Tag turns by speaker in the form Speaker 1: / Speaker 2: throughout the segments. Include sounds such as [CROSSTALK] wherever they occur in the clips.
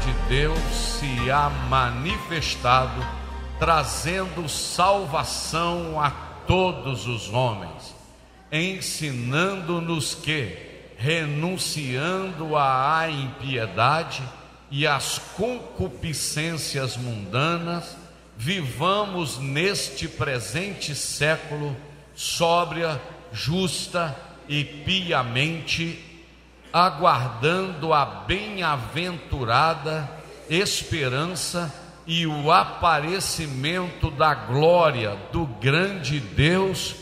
Speaker 1: De Deus se há manifestado, trazendo salvação a todos os homens, ensinando-nos que, renunciando à impiedade e às concupiscências mundanas, vivamos neste presente século sóbria, justa e piamente aguardando a bem-aventurada esperança e o aparecimento da glória do grande Deus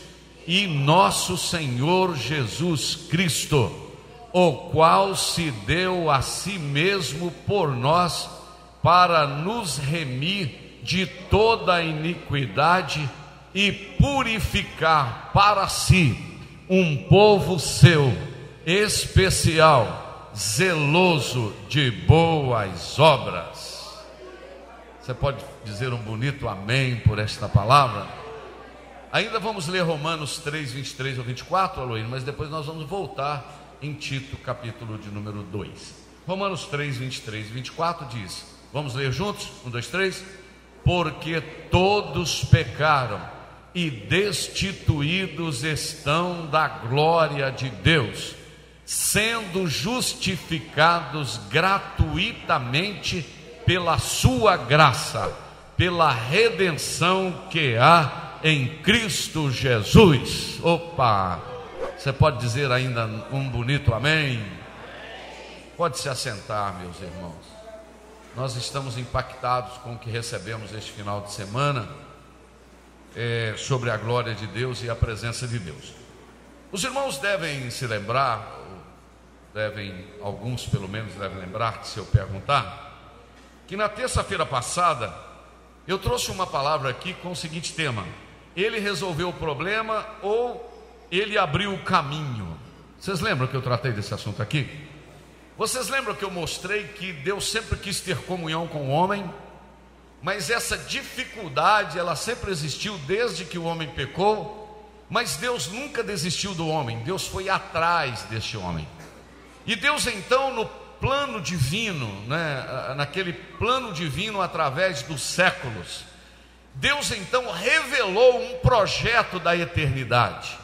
Speaker 1: e nosso Senhor Jesus Cristo, o qual se deu a si mesmo por nós para nos remir de toda iniquidade e purificar para si um povo seu especial, zeloso de boas obras. Você pode dizer um bonito amém por esta palavra? Ainda vamos ler Romanos 3, 23 ou 24, Aloíno, mas depois nós vamos voltar em Tito, capítulo de número 2. Romanos 3, 23 e 24 diz: Vamos ler juntos? Um, dois, três. Porque todos pecaram e destituídos estão da glória de Deus sendo justificados gratuitamente pela sua graça, pela redenção que há em Cristo Jesus. Opa! Você pode dizer ainda um bonito amém? Pode se assentar, meus irmãos. Nós estamos impactados com o que recebemos este final de semana é, sobre a glória de Deus e a presença de Deus. Os irmãos devem se lembrar, devem, alguns pelo menos devem lembrar, se eu perguntar, que na terça-feira passada eu trouxe uma palavra aqui com o seguinte tema: Ele resolveu o problema ou ele abriu o caminho? Vocês lembram que eu tratei desse assunto aqui? Vocês lembram que eu mostrei que Deus sempre quis ter comunhão com o homem, mas essa dificuldade ela sempre existiu desde que o homem pecou, mas Deus nunca desistiu do homem, Deus foi atrás deste homem. E Deus então, no plano divino, né, naquele plano divino através dos séculos, Deus então revelou um projeto da eternidade,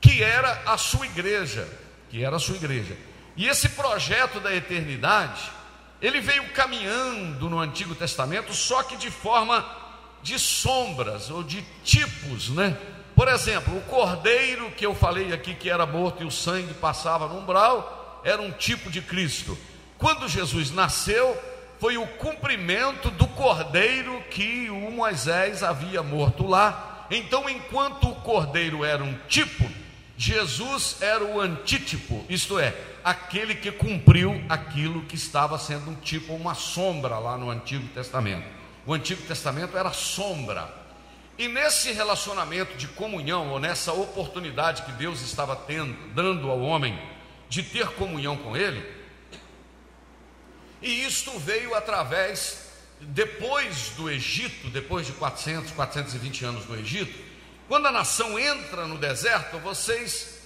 Speaker 1: que era a sua igreja, que era a sua igreja. E esse projeto da eternidade, ele veio caminhando no Antigo Testamento, só que de forma de sombras ou de tipos, né? Por exemplo, o cordeiro que eu falei aqui que era morto e o sangue passava no umbral, era um tipo de Cristo. Quando Jesus nasceu, foi o cumprimento do cordeiro que o Moisés havia morto lá. Então, enquanto o cordeiro era um tipo, Jesus era o antítipo, isto é, aquele que cumpriu aquilo que estava sendo um tipo, uma sombra lá no Antigo Testamento. O Antigo Testamento era sombra. E nesse relacionamento de comunhão, ou nessa oportunidade que Deus estava tendo, dando ao homem, de ter comunhão com Ele. E isto veio através, depois do Egito, depois de 400, 420 anos no Egito, quando a nação entra no deserto, vocês,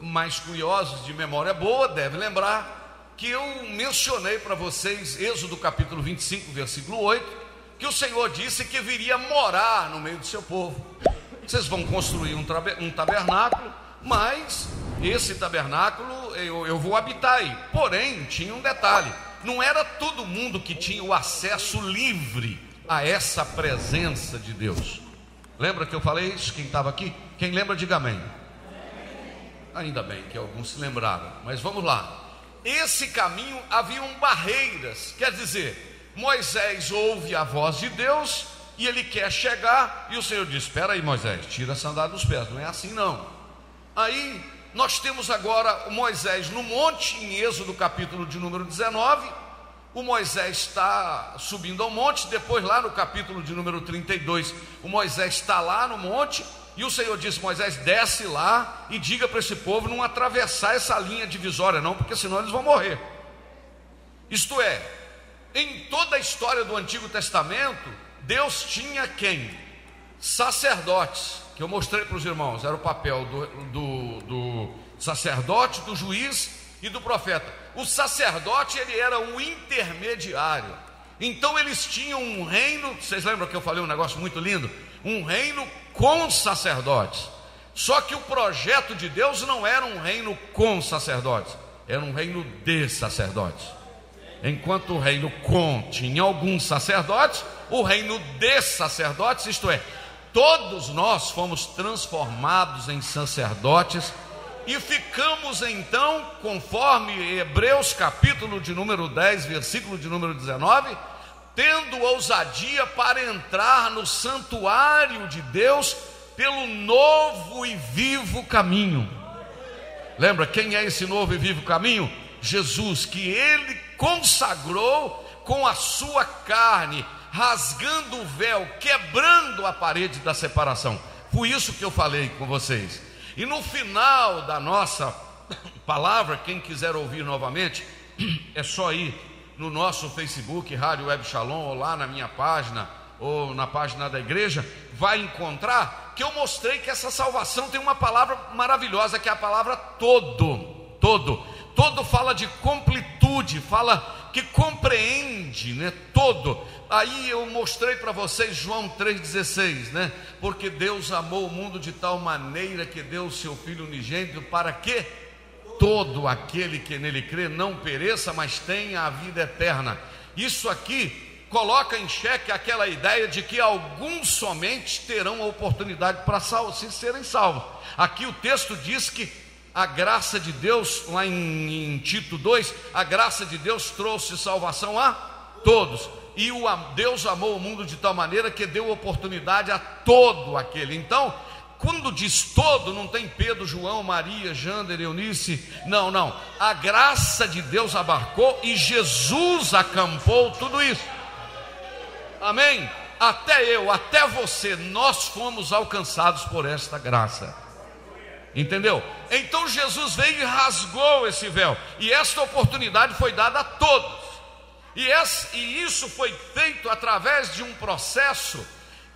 Speaker 1: mais curiosos de memória boa, devem lembrar que eu mencionei para vocês, Êxodo capítulo 25, versículo 8, que o Senhor disse que viria morar no meio do seu povo. vocês vão construir um, um tabernáculo, mas esse tabernáculo eu, eu vou habitar aí. Porém, tinha um detalhe: não era todo mundo que tinha o acesso livre a essa presença de Deus. Lembra que eu falei isso? Quem estava aqui? Quem lembra, diga amém. Ainda bem que alguns se lembraram, mas vamos lá. Esse caminho haviam barreiras, quer dizer, Moisés ouve a voz de Deus e ele quer chegar, e o Senhor diz: Espera aí, Moisés, tira a sandália dos pés, não é assim não. Aí nós temos agora Moisés no monte, em Êxodo capítulo de número 19. O Moisés está subindo ao monte, depois lá no capítulo de número 32, o Moisés está lá no monte, e o Senhor disse: Moisés, desce lá e diga para esse povo não atravessar essa linha divisória, não, porque senão eles vão morrer. Isto é, em toda a história do Antigo Testamento, Deus tinha quem? Sacerdotes, que eu mostrei para os irmãos, era o papel do, do, do sacerdote, do juiz e do profeta. O sacerdote ele era um intermediário. Então eles tinham um reino, vocês lembram que eu falei um negócio muito lindo? Um reino com sacerdotes. Só que o projeto de Deus não era um reino com sacerdotes, era um reino de sacerdotes. Enquanto o reino com tinha alguns sacerdotes, o reino de sacerdotes, isto é, todos nós fomos transformados em sacerdotes e ficamos então, conforme Hebreus capítulo de número 10, versículo de número 19, tendo ousadia para entrar no santuário de Deus pelo novo e vivo caminho. Lembra quem é esse novo e vivo caminho? Jesus, que ele consagrou com a sua carne, rasgando o véu, quebrando a parede da separação. Foi isso que eu falei com vocês. E no final da nossa palavra, quem quiser ouvir novamente, é só ir no nosso Facebook, Rádio Web Shalom, ou lá na minha página, ou na página da igreja, vai encontrar que eu mostrei que essa salvação tem uma palavra maravilhosa, que é a palavra todo. Todo. Todo fala de completude, fala que compreende, né? Todo. Aí eu mostrei para vocês João 3,16, né? Porque Deus amou o mundo de tal maneira que deu o seu Filho unigênito para que todo aquele que nele crê não pereça, mas tenha a vida eterna. Isso aqui coloca em xeque aquela ideia de que alguns somente terão a oportunidade para se serem salvos. Aqui o texto diz que a graça de Deus, lá em, em Tito 2, a graça de Deus trouxe salvação a todos. E o Deus amou o mundo de tal maneira que deu oportunidade a todo aquele. Então, quando diz todo, não tem Pedro, João, Maria, Jander, Eunice. Não, não. A graça de Deus abarcou e Jesus acampou tudo isso. Amém? Até eu, até você, nós fomos alcançados por esta graça. Entendeu? Então Jesus veio e rasgou esse véu. E esta oportunidade foi dada a todos. E, esse, e isso foi feito através de um processo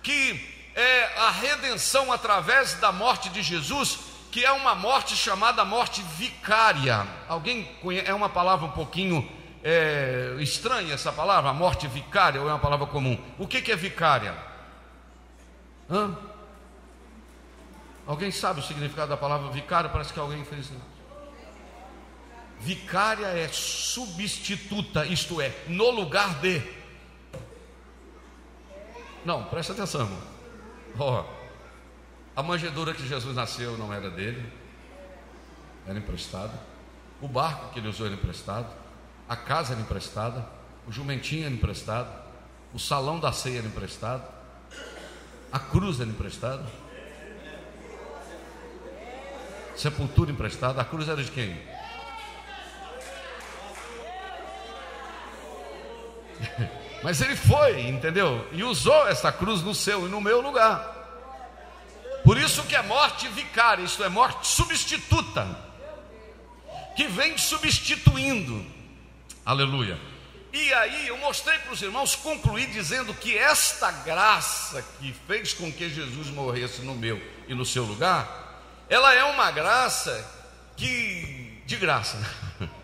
Speaker 1: que é a redenção através da morte de Jesus, que é uma morte chamada morte vicária. Alguém conhece? É uma palavra um pouquinho é, estranha essa palavra, morte vicária, ou é uma palavra comum? O que, que é vicária? Hã? Alguém sabe o significado da palavra vicária? Parece que alguém fez. Vicária é substituta, isto é, no lugar de. Não, presta atenção, irmão. Oh, a manjedoura que Jesus nasceu não era dele, era emprestada. O barco que ele usou era emprestado. A casa era emprestada. O jumentinho era emprestado. O salão da ceia era emprestado. A cruz era emprestada. Sepultura emprestada. A cruz era de quem? [LAUGHS] Mas ele foi, entendeu? E usou essa cruz no seu e no meu lugar. Por isso que é morte vicária, isto é morte substituta, que vem substituindo. Aleluia. E aí eu mostrei para os irmãos, concluí dizendo que esta graça que fez com que Jesus morresse no meu e no seu lugar, ela é uma graça que de graça. [LAUGHS]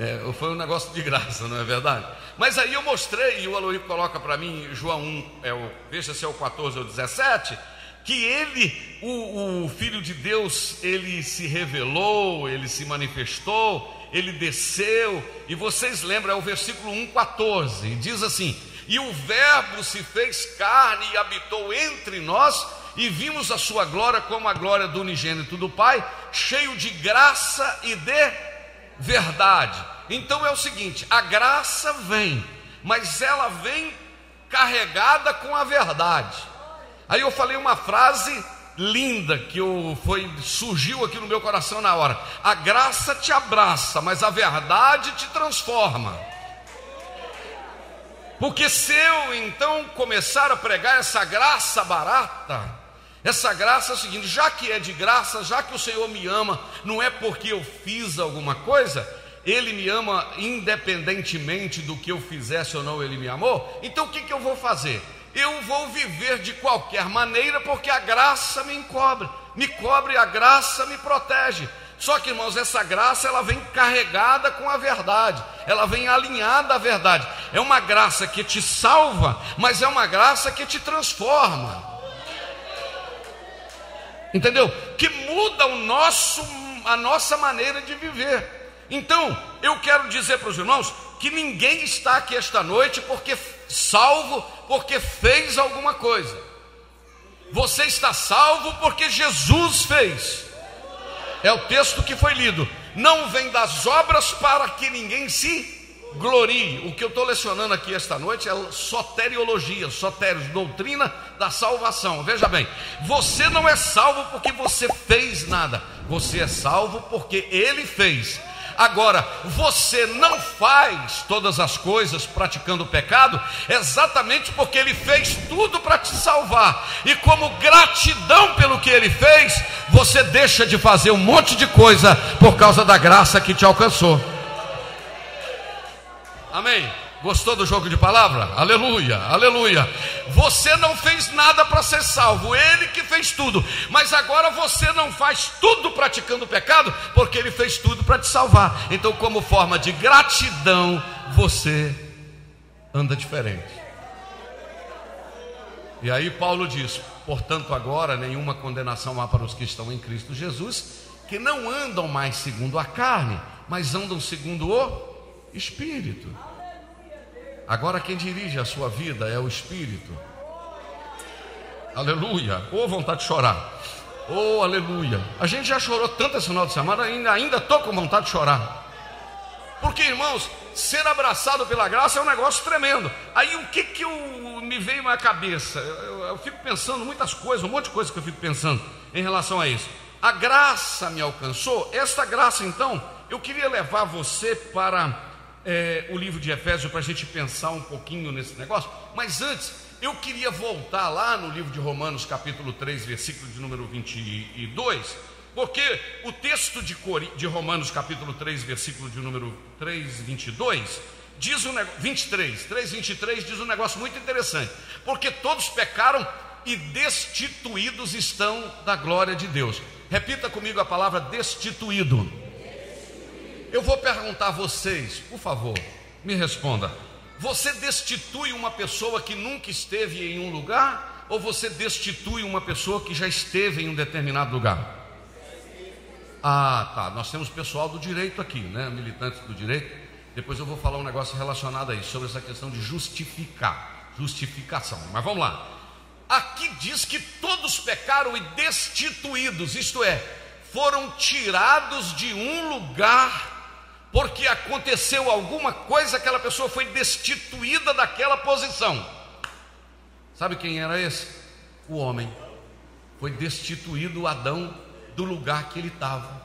Speaker 1: É, foi um negócio de graça, não é verdade? Mas aí eu mostrei, e o Aloí coloca para mim, João 1, é o, veja se é o 14 ou 17, que ele, o, o Filho de Deus, ele se revelou, ele se manifestou, ele desceu, e vocês lembram, é o versículo 1,14, diz assim: E o Verbo se fez carne e habitou entre nós, e vimos a sua glória como a glória do unigênito do Pai, cheio de graça e de verdade. Então é o seguinte: a graça vem, mas ela vem carregada com a verdade. Aí eu falei uma frase linda que eu, foi surgiu aqui no meu coração na hora. A graça te abraça, mas a verdade te transforma. Porque se eu então começar a pregar essa graça barata, essa graça é o seguinte: já que é de graça, já que o Senhor me ama, não é porque eu fiz alguma coisa, Ele me ama independentemente do que eu fizesse ou não, Ele me amou, então o que, que eu vou fazer? eu vou viver de qualquer maneira, porque a graça me encobre, me cobre, a graça me protege. Só que, irmãos, essa graça ela vem carregada com a verdade, ela vem alinhada à verdade. É uma graça que te salva, mas é uma graça que te transforma. Entendeu? Que muda o nosso a nossa maneira de viver. Então, eu quero dizer para os irmãos que ninguém está aqui esta noite porque salvo porque fez alguma coisa. Você está salvo porque Jesus fez. É o texto que foi lido. Não vem das obras para que ninguém se glorie. O que eu estou lecionando aqui esta noite é soteriologia, sotérios, doutrina da salvação. Veja bem, você não é salvo porque você fez nada. Você é salvo porque ele fez. Agora, você não faz todas as coisas praticando o pecado, exatamente porque ele fez tudo para te salvar. E como gratidão pelo que ele fez, você deixa de fazer um monte de coisa por causa da graça que te alcançou. Amém. Gostou do jogo de palavra? Aleluia, aleluia. Você não fez nada para ser salvo, ele que fez tudo. Mas agora você não faz tudo praticando o pecado, porque ele fez tudo para te salvar. Então, como forma de gratidão, você anda diferente. E aí Paulo diz: portanto, agora nenhuma condenação há para os que estão em Cristo Jesus, que não andam mais segundo a carne, mas andam segundo o Espírito. Agora quem dirige a sua vida é o Espírito. Aleluia. Ou oh, vontade de chorar. Oh, aleluia. A gente já chorou tanto esse final de semana, ainda ainda estou com vontade de chorar. Porque, irmãos, ser abraçado pela graça é um negócio tremendo. Aí o que, que eu, me veio na cabeça? Eu, eu, fico pensando muitas coisas, um monte de coisas que eu fico pensando em relação a isso. A graça me alcançou. Esta graça, então, eu queria levar você para é, o livro de Efésios para a gente pensar um pouquinho nesse negócio, mas antes eu queria voltar lá no livro de Romanos, capítulo 3, versículo de número 22, porque o texto de, de Romanos, capítulo 3, versículo de número 3, 22, diz um 23, 3, 23 diz um negócio muito interessante, porque todos pecaram e destituídos estão da glória de Deus. Repita comigo a palavra destituído. Eu vou perguntar a vocês, por favor, me responda. Você destitui uma pessoa que nunca esteve em um lugar ou você destitui uma pessoa que já esteve em um determinado lugar? Ah, tá. Nós temos pessoal do direito aqui, né? Militantes do direito. Depois eu vou falar um negócio relacionado a isso, sobre essa questão de justificar, justificação. Mas vamos lá. Aqui diz que todos pecaram e destituídos, isto é, foram tirados de um lugar porque aconteceu alguma coisa, aquela pessoa foi destituída daquela posição. Sabe quem era esse? O homem. Foi destituído Adão do lugar que ele estava.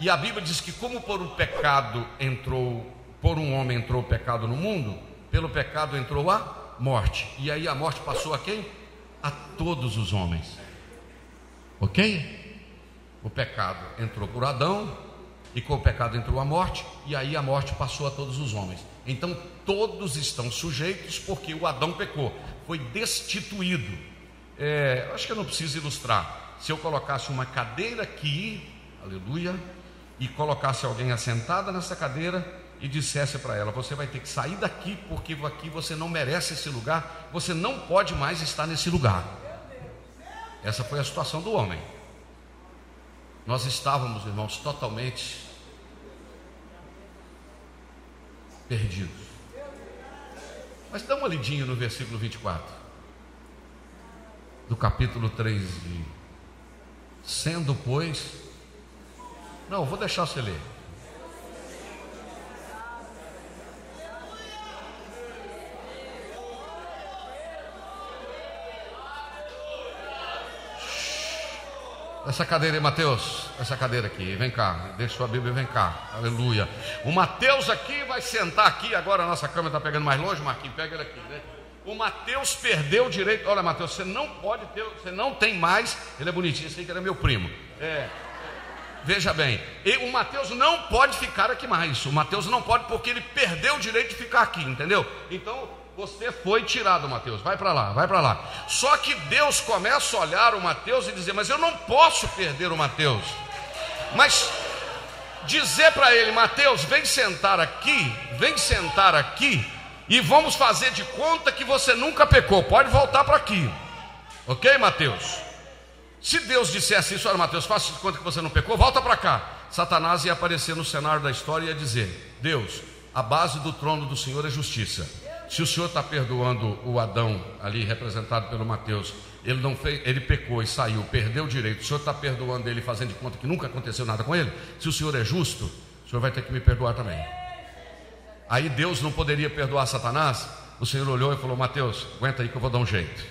Speaker 1: E a Bíblia diz que como por um pecado entrou, por um homem entrou o pecado no mundo, pelo pecado entrou a morte. E aí a morte passou a quem? A todos os homens. OK? O pecado entrou por Adão, e com o pecado entrou a morte, e aí a morte passou a todos os homens. Então todos estão sujeitos porque o Adão pecou, foi destituído. É, acho que eu não preciso ilustrar. Se eu colocasse uma cadeira aqui, aleluia, e colocasse alguém assentada nessa cadeira e dissesse para ela: Você vai ter que sair daqui porque aqui você não merece esse lugar, você não pode mais estar nesse lugar. Essa foi a situação do homem. Nós estávamos, irmãos, totalmente perdidos. Mas dá uma lidinha no versículo 24 do capítulo 3 de Sendo, pois. Não, vou deixar você ler. Essa cadeira aí, Mateus, essa cadeira aqui, vem cá, deixa sua Bíblia, vem cá, aleluia. O Mateus aqui vai sentar aqui, agora a nossa câmera está pegando mais longe, Marquinhos, pega ele aqui, né? O Mateus perdeu o direito, olha Mateus, você não pode ter, você não tem mais, ele é bonitinho, aí que era meu primo, é, veja bem, o Mateus não pode ficar aqui mais, o Mateus não pode porque ele perdeu o direito de ficar aqui, entendeu? Então, você foi tirado, Mateus. Vai para lá, vai para lá. Só que Deus começa a olhar o Mateus e dizer: Mas eu não posso perder o Mateus. Mas dizer para ele: Mateus, vem sentar aqui, vem sentar aqui, e vamos fazer de conta que você nunca pecou. Pode voltar para aqui. Ok, Mateus? Se Deus dissesse isso, olha, Mateus, faça de conta que você não pecou, volta para cá. Satanás ia aparecer no cenário da história e ia dizer: Deus, a base do trono do Senhor é justiça. Se o Senhor está perdoando o Adão, ali representado pelo Mateus, ele não fez, ele pecou e saiu, perdeu o direito. O Senhor está perdoando ele, fazendo de conta que nunca aconteceu nada com ele. Se o Senhor é justo, o Senhor vai ter que me perdoar também. Aí Deus não poderia perdoar Satanás. O Senhor olhou e falou: Mateus, aguenta aí que eu vou dar um jeito.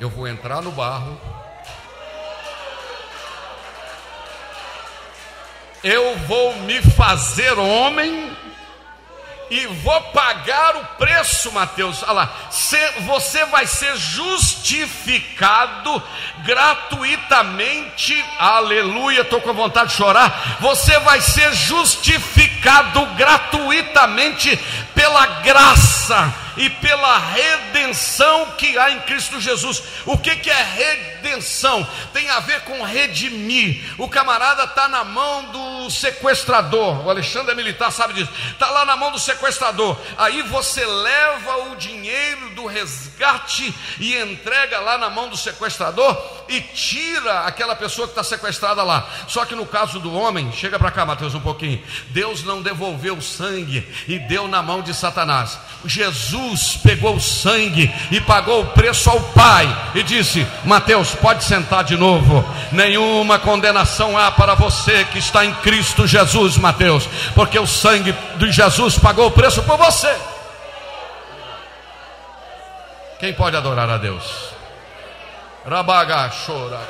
Speaker 1: Eu vou entrar no barro. Eu vou me fazer homem e vou pagar o preço, Mateus. Olha lá, você vai ser justificado gratuitamente. Aleluia, estou com vontade de chorar. Você vai ser justificado gratuitamente pela graça e pela redenção que há em Cristo Jesus. O que, que é redenção? Tem a ver com redimir. O camarada está na mão do sequestrador. O Alexandre é militar, sabe disso. Está lá na mão do sequestrador. Aí você leva o dinheiro do resgate e entrega lá na mão do sequestrador e tira aquela pessoa que está sequestrada lá. Só que no caso do homem, chega para cá, Mateus, um pouquinho. Deus não devolveu o sangue e deu na mão de Satanás. Jesus pegou o sangue e pagou o preço ao Pai e disse: Mateus, pode sentar de novo. Nenhuma condenação há para você que está em Cristo Jesus, Mateus, porque o sangue de Jesus pagou o preço por você. Quem pode adorar a Deus? Rabaga chora.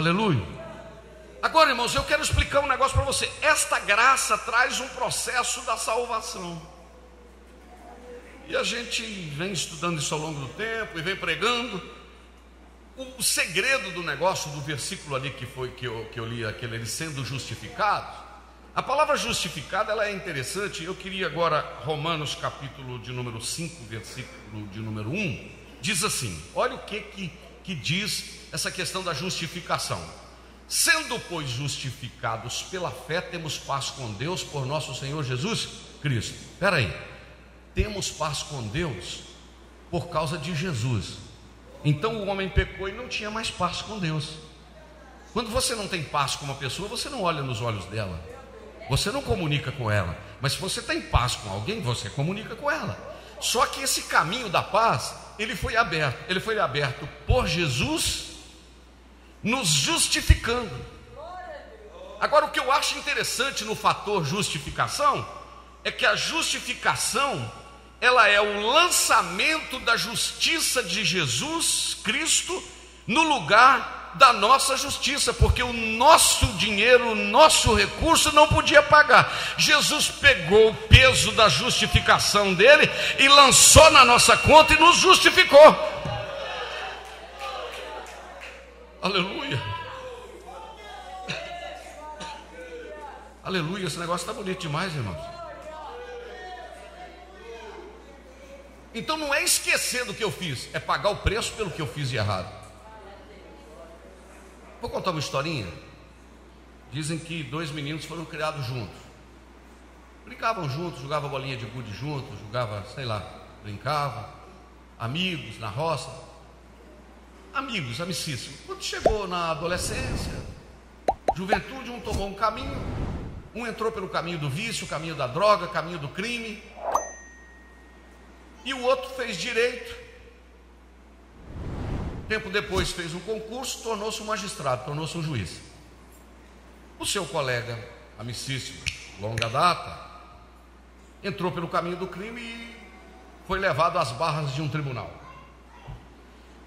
Speaker 1: Aleluia. Agora, irmãos, eu quero explicar um negócio para você. Esta graça traz um processo da salvação. E a gente vem estudando isso ao longo do tempo e vem pregando. O, segredo do negócio, do versículo ali que foi que eu, que eu li, aquele ele sendo justificado. A palavra justificado ela é interessante. Eu queria agora, Romanos capítulo de número 5, versículo de número 1, diz assim: olha o que, que, que diz essa questão da justificação. Sendo, pois, justificados pela fé, temos paz com Deus por nosso Senhor Jesus Cristo. Espera aí, temos paz com Deus por causa de Jesus. Então o homem pecou e não tinha mais paz com Deus. Quando você não tem paz com uma pessoa, você não olha nos olhos dela, você não comunica com ela. Mas se você tem paz com alguém, você comunica com ela. Só que esse caminho da paz, ele foi aberto. Ele foi aberto por Jesus nos justificando. Agora, o que eu acho interessante no fator justificação é que a justificação ela é o lançamento da justiça de Jesus Cristo no lugar da nossa justiça, porque o nosso dinheiro, o nosso recurso não podia pagar. Jesus pegou o peso da justificação dele e lançou na nossa conta e nos justificou. Aleluia. Aleluia, esse negócio está bonito demais, irmãos. Então não é esquecer do que eu fiz, é pagar o preço pelo que eu fiz de errado. Vou contar uma historinha. Dizem que dois meninos foram criados juntos. Brincavam juntos, jogavam bolinha de gude juntos, jogava, sei lá, brincavam. Amigos na roça. Amigos, amicíssimos. Quando chegou na adolescência, juventude, um tomou um caminho, um entrou pelo caminho do vício, caminho da droga, caminho do crime, e o outro fez direito. Tempo depois fez um concurso, tornou-se um magistrado, tornou-se um juiz. O seu colega, amicíssimo, longa data, entrou pelo caminho do crime e foi levado às barras de um tribunal.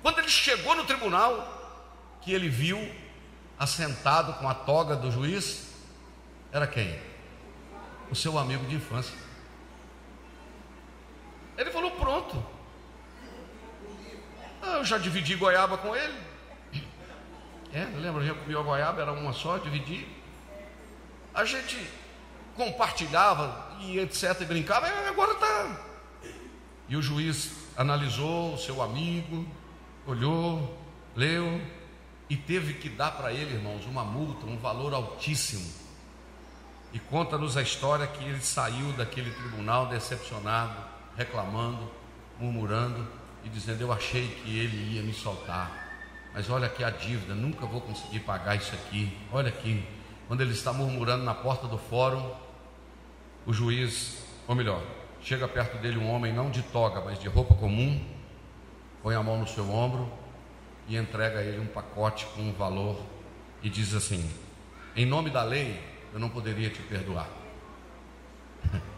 Speaker 1: Quando ele chegou no tribunal, que ele viu assentado com a toga do juiz, era quem? O seu amigo de infância. Ele falou: Pronto. Ah, eu já dividi goiaba com ele. É, lembra? Eu a goiaba, era uma só, dividi. A gente compartilhava e etc. e brincava, e agora está. E o juiz analisou o seu amigo, olhou, leu e teve que dar para ele, irmãos, uma multa, um valor altíssimo. E conta-nos a história que ele saiu daquele tribunal decepcionado, reclamando, murmurando e dizendo: Eu achei que ele ia me soltar, mas olha aqui a dívida, nunca vou conseguir pagar isso aqui. Olha aqui, quando ele está murmurando na porta do fórum, o juiz, ou melhor, chega perto dele um homem não de toga, mas de roupa comum, põe a mão no seu ombro e entrega a ele um pacote com um valor e diz assim: Em nome da lei, eu não poderia te perdoar. [LAUGHS]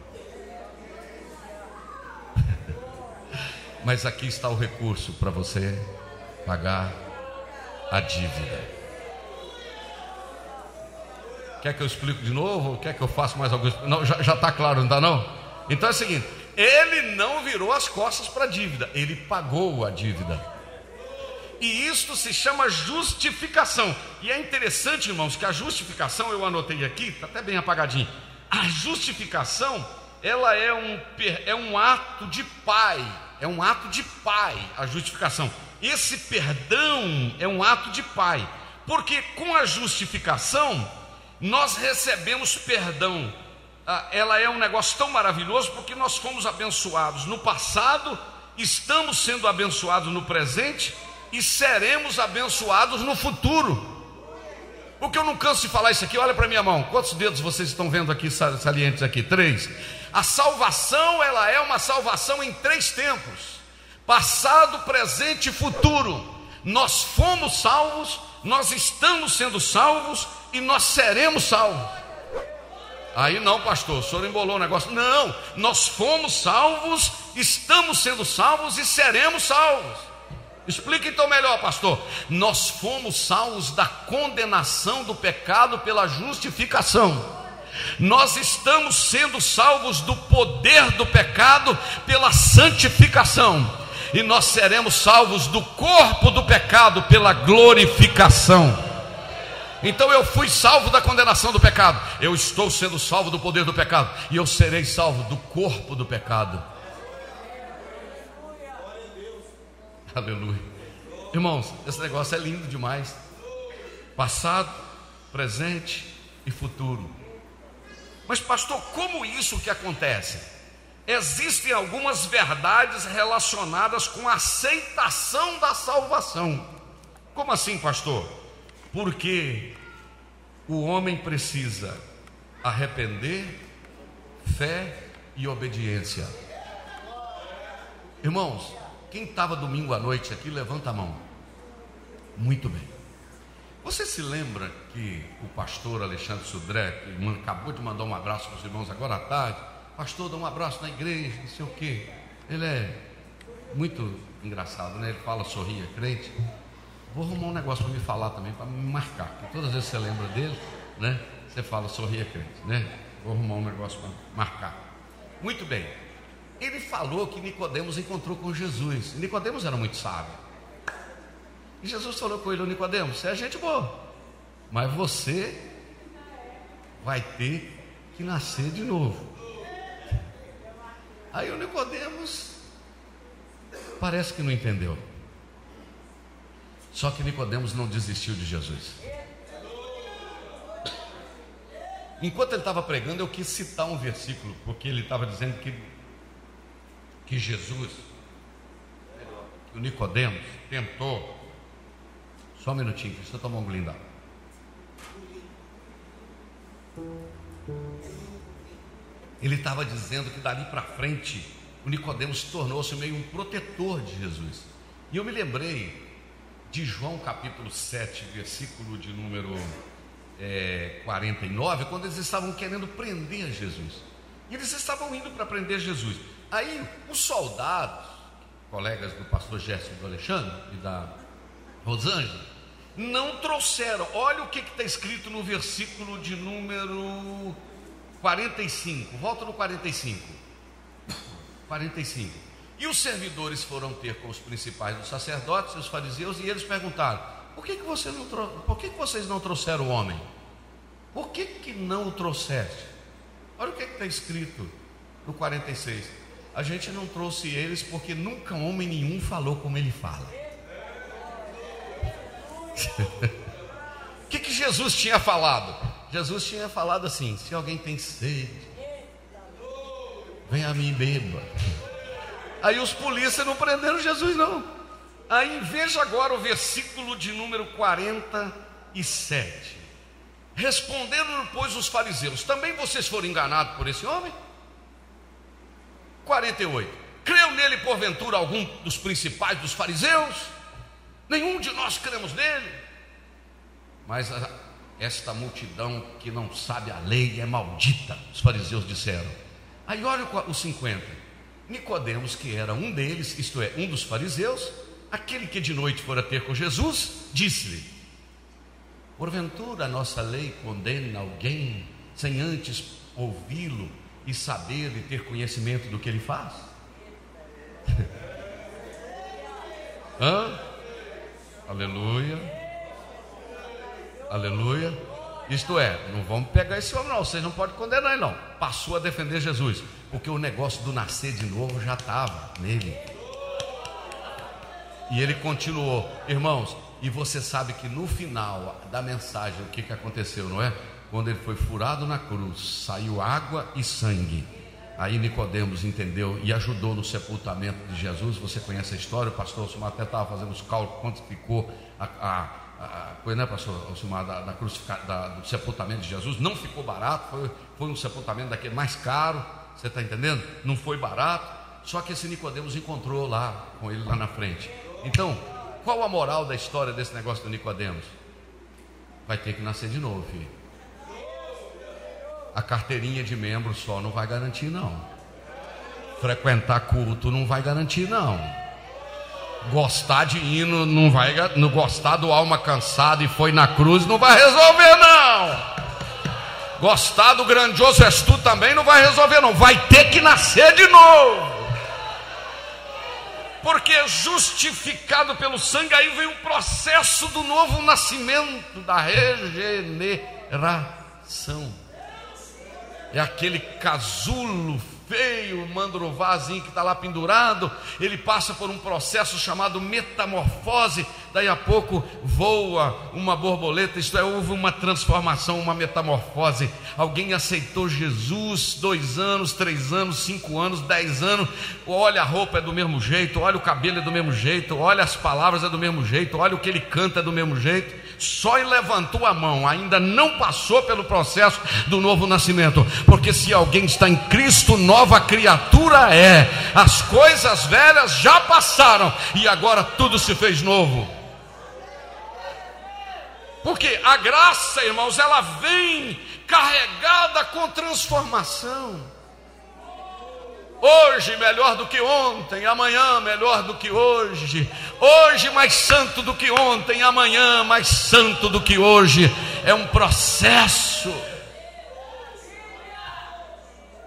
Speaker 1: Mas aqui está o recurso para você pagar a dívida. Quer que eu explique de novo? Quer que eu faça mais alguns? Não, já está claro, não está não? Então é o seguinte: ele não virou as costas para a dívida, ele pagou a dívida. E isto se chama justificação. E é interessante, irmãos, que a justificação, eu anotei aqui, está até bem apagadinho. A justificação, ela é um, é um ato de pai é um ato de pai, a justificação. Esse perdão é um ato de pai, porque com a justificação nós recebemos perdão. Ah, ela é um negócio tão maravilhoso porque nós fomos abençoados no passado, estamos sendo abençoados no presente e seremos abençoados no futuro. Porque eu não canso de falar isso aqui, olha para minha mão. Quantos dedos vocês estão vendo aqui salientes aqui? Três. A salvação, ela é uma salvação em três tempos: passado, presente e futuro. Nós fomos salvos, nós estamos sendo salvos e nós seremos salvos. Aí não, pastor, o senhor embolou o negócio. Não, nós fomos salvos, estamos sendo salvos e seremos salvos. Explique então melhor, pastor. Nós fomos salvos da condenação do pecado pela justificação. Nós estamos sendo salvos do poder do pecado pela santificação, e nós seremos salvos do corpo do pecado pela glorificação. Então eu fui salvo da condenação do pecado, eu estou sendo salvo do poder do pecado, e eu serei salvo do corpo do pecado. Aleluia. Irmãos, esse negócio é lindo demais. Passado, presente e futuro. Mas, pastor, como isso que acontece? Existem algumas verdades relacionadas com a aceitação da salvação. Como assim, pastor? Porque o homem precisa arrepender, fé e obediência. Irmãos, quem estava domingo à noite aqui, levanta a mão. Muito bem. Você se lembra que o pastor Alexandre Sudré, que acabou de mandar um abraço para os irmãos agora à tarde, pastor, dá um abraço na igreja, não sei o quê. Ele é muito engraçado, né? Ele fala, sorria, crente. Vou arrumar um negócio para me falar também, para me marcar, porque todas as vezes você lembra dele, né? Você fala, sorria, crente, né? Vou arrumar um negócio para marcar. Muito bem. Ele falou que Nicodemos encontrou com Jesus. Nicodemos era muito sábio. E Jesus falou com ele, Nicodemos, você é gente boa, mas você vai ter que nascer de novo. Aí o Nicodemos parece que não entendeu. Só que Nicodemos não desistiu de Jesus. Enquanto ele estava pregando, eu quis citar um versículo, porque ele estava dizendo que, que Jesus, que o Nicodemos tentou. Só um minutinho, deixa eu tomar um golinho Ele estava dizendo que dali para frente o Nicodemos tornou-se meio um protetor de Jesus. E eu me lembrei de João capítulo 7, versículo de número é, 49, quando eles estavam querendo prender Jesus. E eles estavam indo para prender Jesus. Aí os soldados, colegas do pastor Gerson do Alexandre e da Rosângela, não trouxeram. Olha o que está escrito no versículo de número 45. Volta no 45. 45. E os servidores foram ter com os principais dos sacerdotes e os fariseus e eles perguntaram: por que, que, você não por que, que vocês não trouxeram o homem? Por que, que não o trouxeste? Olha o que está escrito no 46. A gente não trouxe eles porque nunca homem nenhum falou como ele fala. O [LAUGHS] que, que Jesus tinha falado? Jesus tinha falado assim: se alguém tem sede, vem a mim beba. Aí os polícias não prenderam Jesus, não. Aí veja agora o versículo de número 47. Respondendo, pois, os fariseus: Também vocês foram enganados por esse homem? 48. Creu nele, porventura, algum dos principais dos fariseus? Nenhum de nós cremos nele. Mas a, esta multidão que não sabe a lei é maldita, os fariseus disseram. Aí olha o 50. Nicodemos, que era um deles, isto é, um dos fariseus, aquele que de noite fora ter com Jesus, disse-lhe: Porventura a nossa lei condena alguém sem antes ouvi-lo e saber e ter conhecimento do que ele faz? [LAUGHS] Hã? Aleluia. Aleluia. Isto é, não vamos pegar esse homem, não. Vocês não podem condenar ele, não. Passou a defender Jesus, porque o negócio do nascer de novo já estava nele. E ele continuou, irmãos. E você sabe que no final da mensagem, o que, que aconteceu, não é? Quando ele foi furado na cruz, saiu água e sangue. Aí Nicodemos entendeu e ajudou no sepultamento de Jesus. Você conhece a história, o pastor Osmar até estava fazendo os cálculos quanto ficou a, a foi, né, pastor Alcimar, da, da, da, do sepultamento de Jesus, não ficou barato, foi, foi um sepultamento daquele mais caro, você está entendendo? Não foi barato, só que esse Nicodemos encontrou lá, com ele lá na frente. Então, qual a moral da história desse negócio do Nicodemos? Vai ter que nascer de novo, filho. A carteirinha de membro só não vai garantir, não. Frequentar culto não vai garantir, não Gostar de hino não vai, não gostar do alma cansada e foi na cruz não vai resolver não. Gostar do grandioso és tu também não vai resolver não. Vai ter que nascer de novo. Porque justificado pelo sangue aí vem o processo do novo nascimento, da regeneração. É aquele casulo feio, mandrovazinho que está lá pendurado, ele passa por um processo chamado metamorfose, daí a pouco voa uma borboleta, isto é, houve uma transformação, uma metamorfose. Alguém aceitou Jesus, dois anos, três anos, cinco anos, dez anos, olha a roupa é do mesmo jeito, olha o cabelo é do mesmo jeito, olha as palavras é do mesmo jeito, olha o que ele canta é do mesmo jeito só levantou a mão, ainda não passou pelo processo do novo nascimento, porque se alguém está em Cristo, nova criatura é. As coisas velhas já passaram e agora tudo se fez novo. Porque a graça, irmãos, ela vem carregada com transformação. Hoje melhor do que ontem, amanhã melhor do que hoje. Hoje mais santo do que ontem, amanhã mais santo do que hoje. É um processo.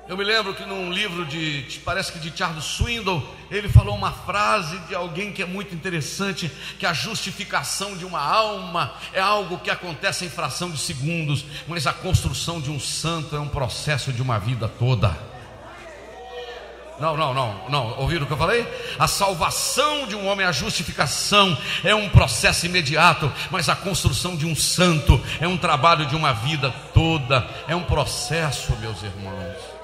Speaker 1: Eu me lembro que num livro de, parece que de Charles Swindoll, ele falou uma frase de alguém que é muito interessante, que a justificação de uma alma é algo que acontece em fração de segundos, mas a construção de um santo é um processo de uma vida toda. Não, não, não, não. Ouviram o que eu falei? A salvação de um homem, a justificação é um processo imediato, mas a construção de um santo é um trabalho de uma vida toda, é um processo, meus irmãos.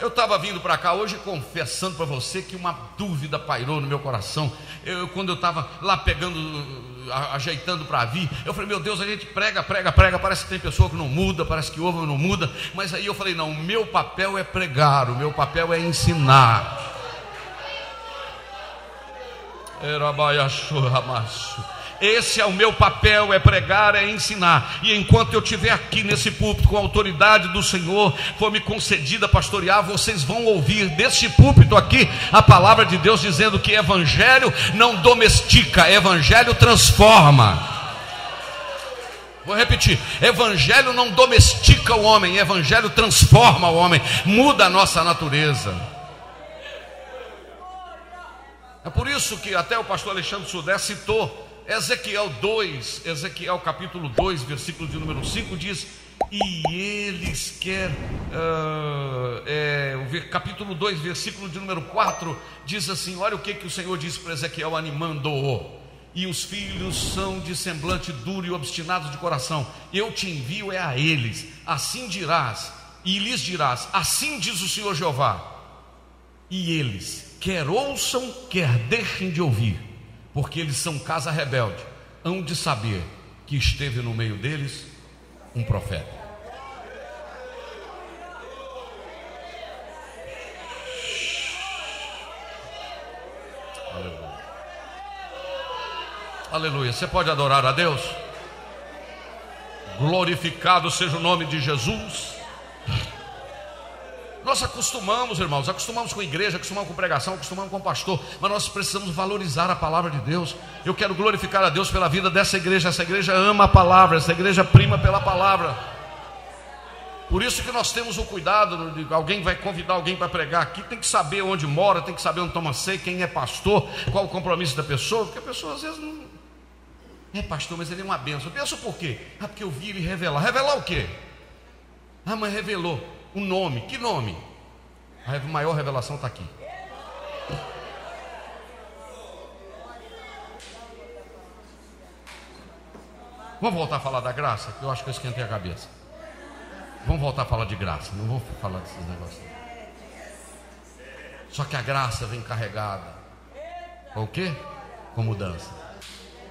Speaker 1: Eu estava vindo para cá hoje confessando para você que uma dúvida pairou no meu coração. Eu, quando eu estava lá pegando, ajeitando para vir, eu falei: Meu Deus, a gente prega, prega, prega. Parece que tem pessoa que não muda, parece que ouve não muda. Mas aí eu falei: Não, o meu papel é pregar, o meu papel é ensinar. Era esse é o meu papel, é pregar, é ensinar. E enquanto eu estiver aqui nesse púlpito com a autoridade do Senhor, for me concedida pastorear, vocês vão ouvir deste púlpito aqui a palavra de Deus dizendo que evangelho não domestica, evangelho transforma. Vou repetir: Evangelho não domestica o homem, Evangelho transforma o homem, muda a nossa natureza. É por isso que até o pastor Alexandre Sudé citou Ezequiel 2, Ezequiel capítulo 2, versículo de número 5 diz: E eles quer, uh, é, capítulo 2, versículo de número 4, diz assim: Olha o que, que o Senhor disse para Ezequiel, animando-o. E os filhos são de semblante duro e obstinados de coração. Eu te envio é a eles. Assim dirás, e lhes dirás: Assim diz o Senhor Jeová. E eles, quer ouçam, quer deixem de ouvir porque eles são casa rebelde, hão de saber que esteve no meio deles um profeta. Aleluia. Aleluia. Você pode adorar a Deus? Glorificado seja o nome de Jesus. Nós acostumamos, irmãos, acostumamos com igreja, acostumamos com pregação, acostumamos com pastor, mas nós precisamos valorizar a palavra de Deus. Eu quero glorificar a Deus pela vida dessa igreja. Essa igreja ama a palavra, essa igreja prima pela palavra. Por isso que nós temos o cuidado alguém vai convidar alguém para pregar aqui, tem que saber onde mora, tem que saber onde toma ceia, quem é pastor, qual o compromisso da pessoa, porque a pessoa às vezes não é pastor, mas ele é uma benção. Pensa por quê? Ah, porque eu vi ele revelar. Revelar o quê? Ah, mas revelou o nome. Que nome? A maior revelação está aqui. Vamos voltar a falar da graça? Eu acho que eu esquentei a cabeça. Vamos voltar a falar de graça. Não vou falar desses negócios. Só que a graça vem carregada. Com o quê? Com mudança.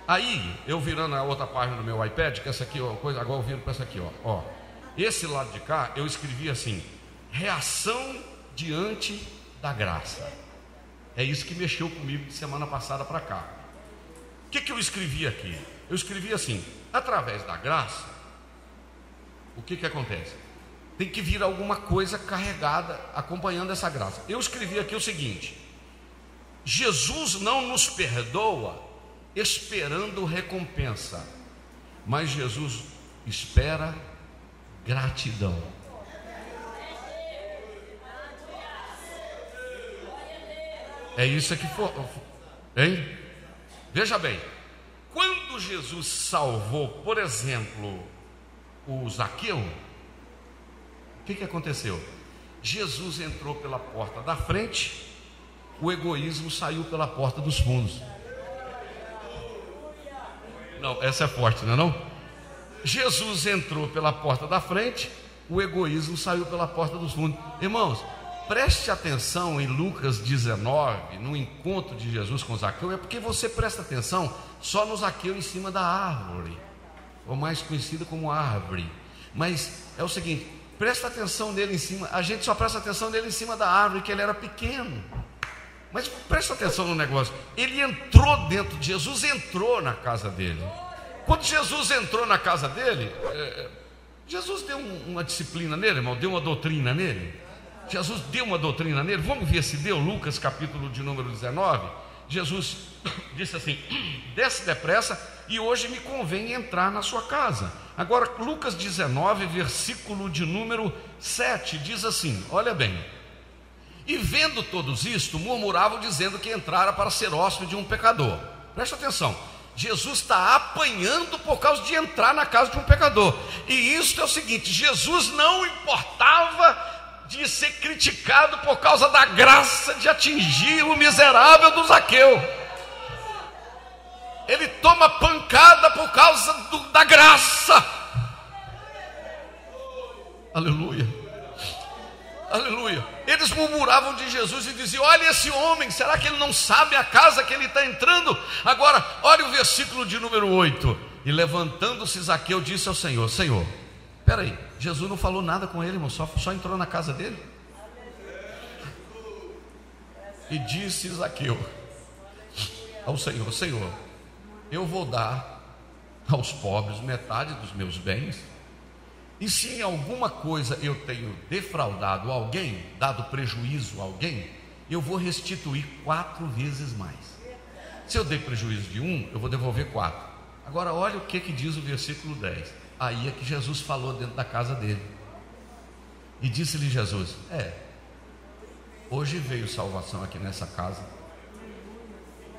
Speaker 1: Aí, eu virando a outra página do meu iPad, que essa aqui, ó, coisa, agora eu viro para essa aqui, ó, ó. Esse lado de cá, eu escrevi assim: reação diante da graça. É isso que mexeu comigo de semana passada para cá. O que, que eu escrevi aqui? Eu escrevi assim: através da graça, o que, que acontece? Tem que vir alguma coisa carregada acompanhando essa graça. Eu escrevi aqui o seguinte: Jesus não nos perdoa esperando recompensa, mas Jesus espera gratidão. É isso que for, hein? Veja bem, quando Jesus salvou, por exemplo, o Zaqueu, o que, que aconteceu? Jesus entrou pela porta da frente, o egoísmo saiu pela porta dos fundos. Não, essa é forte, não é não? Jesus entrou pela porta da frente, o egoísmo saiu pela porta dos fundos. Irmãos, preste atenção em Lucas 19, no encontro de Jesus com Zaqueu, é porque você presta atenção só no Zaqueu em cima da árvore, ou mais conhecido como árvore. Mas é o seguinte, presta atenção nele em cima, a gente só presta atenção nele em cima da árvore, que ele era pequeno. Mas presta atenção no negócio, ele entrou dentro de Jesus, entrou na casa dele. Quando Jesus entrou na casa dele, é, é, Jesus deu uma disciplina nele, irmão, deu uma doutrina nele. Jesus deu uma doutrina nele. Vamos ver se deu, Lucas capítulo de número 19. Jesus [COUGHS] disse assim: [COUGHS] desce depressa e hoje me convém entrar na sua casa. Agora, Lucas 19, versículo de número 7, diz assim: olha bem. E vendo todos isto, murmuravam dizendo que entrara para ser hóspede de um pecador. Presta atenção. Jesus está apanhando por causa de entrar na casa de um pecador. E isso é o seguinte: Jesus não importava de ser criticado por causa da graça de atingir o miserável do Zaqueu. Ele toma pancada por causa do, da graça. Aleluia. Aleluia. Eles murmuravam de Jesus e diziam: Olha esse homem, será que ele não sabe a casa que ele está entrando? Agora, olha o versículo de número 8. E levantando-se Zaqueu, disse ao Senhor: Senhor, peraí, Jesus não falou nada com ele, irmão, só, só entrou na casa dele. E disse Zaqueu ao Senhor: Senhor, eu vou dar aos pobres metade dos meus bens e se em alguma coisa eu tenho defraudado alguém, dado prejuízo a alguém, eu vou restituir quatro vezes mais. Se eu dei prejuízo de um, eu vou devolver quatro. Agora olha o que, que diz o versículo 10. Aí é que Jesus falou dentro da casa dele. E disse-lhe Jesus: É, hoje veio salvação aqui nessa casa,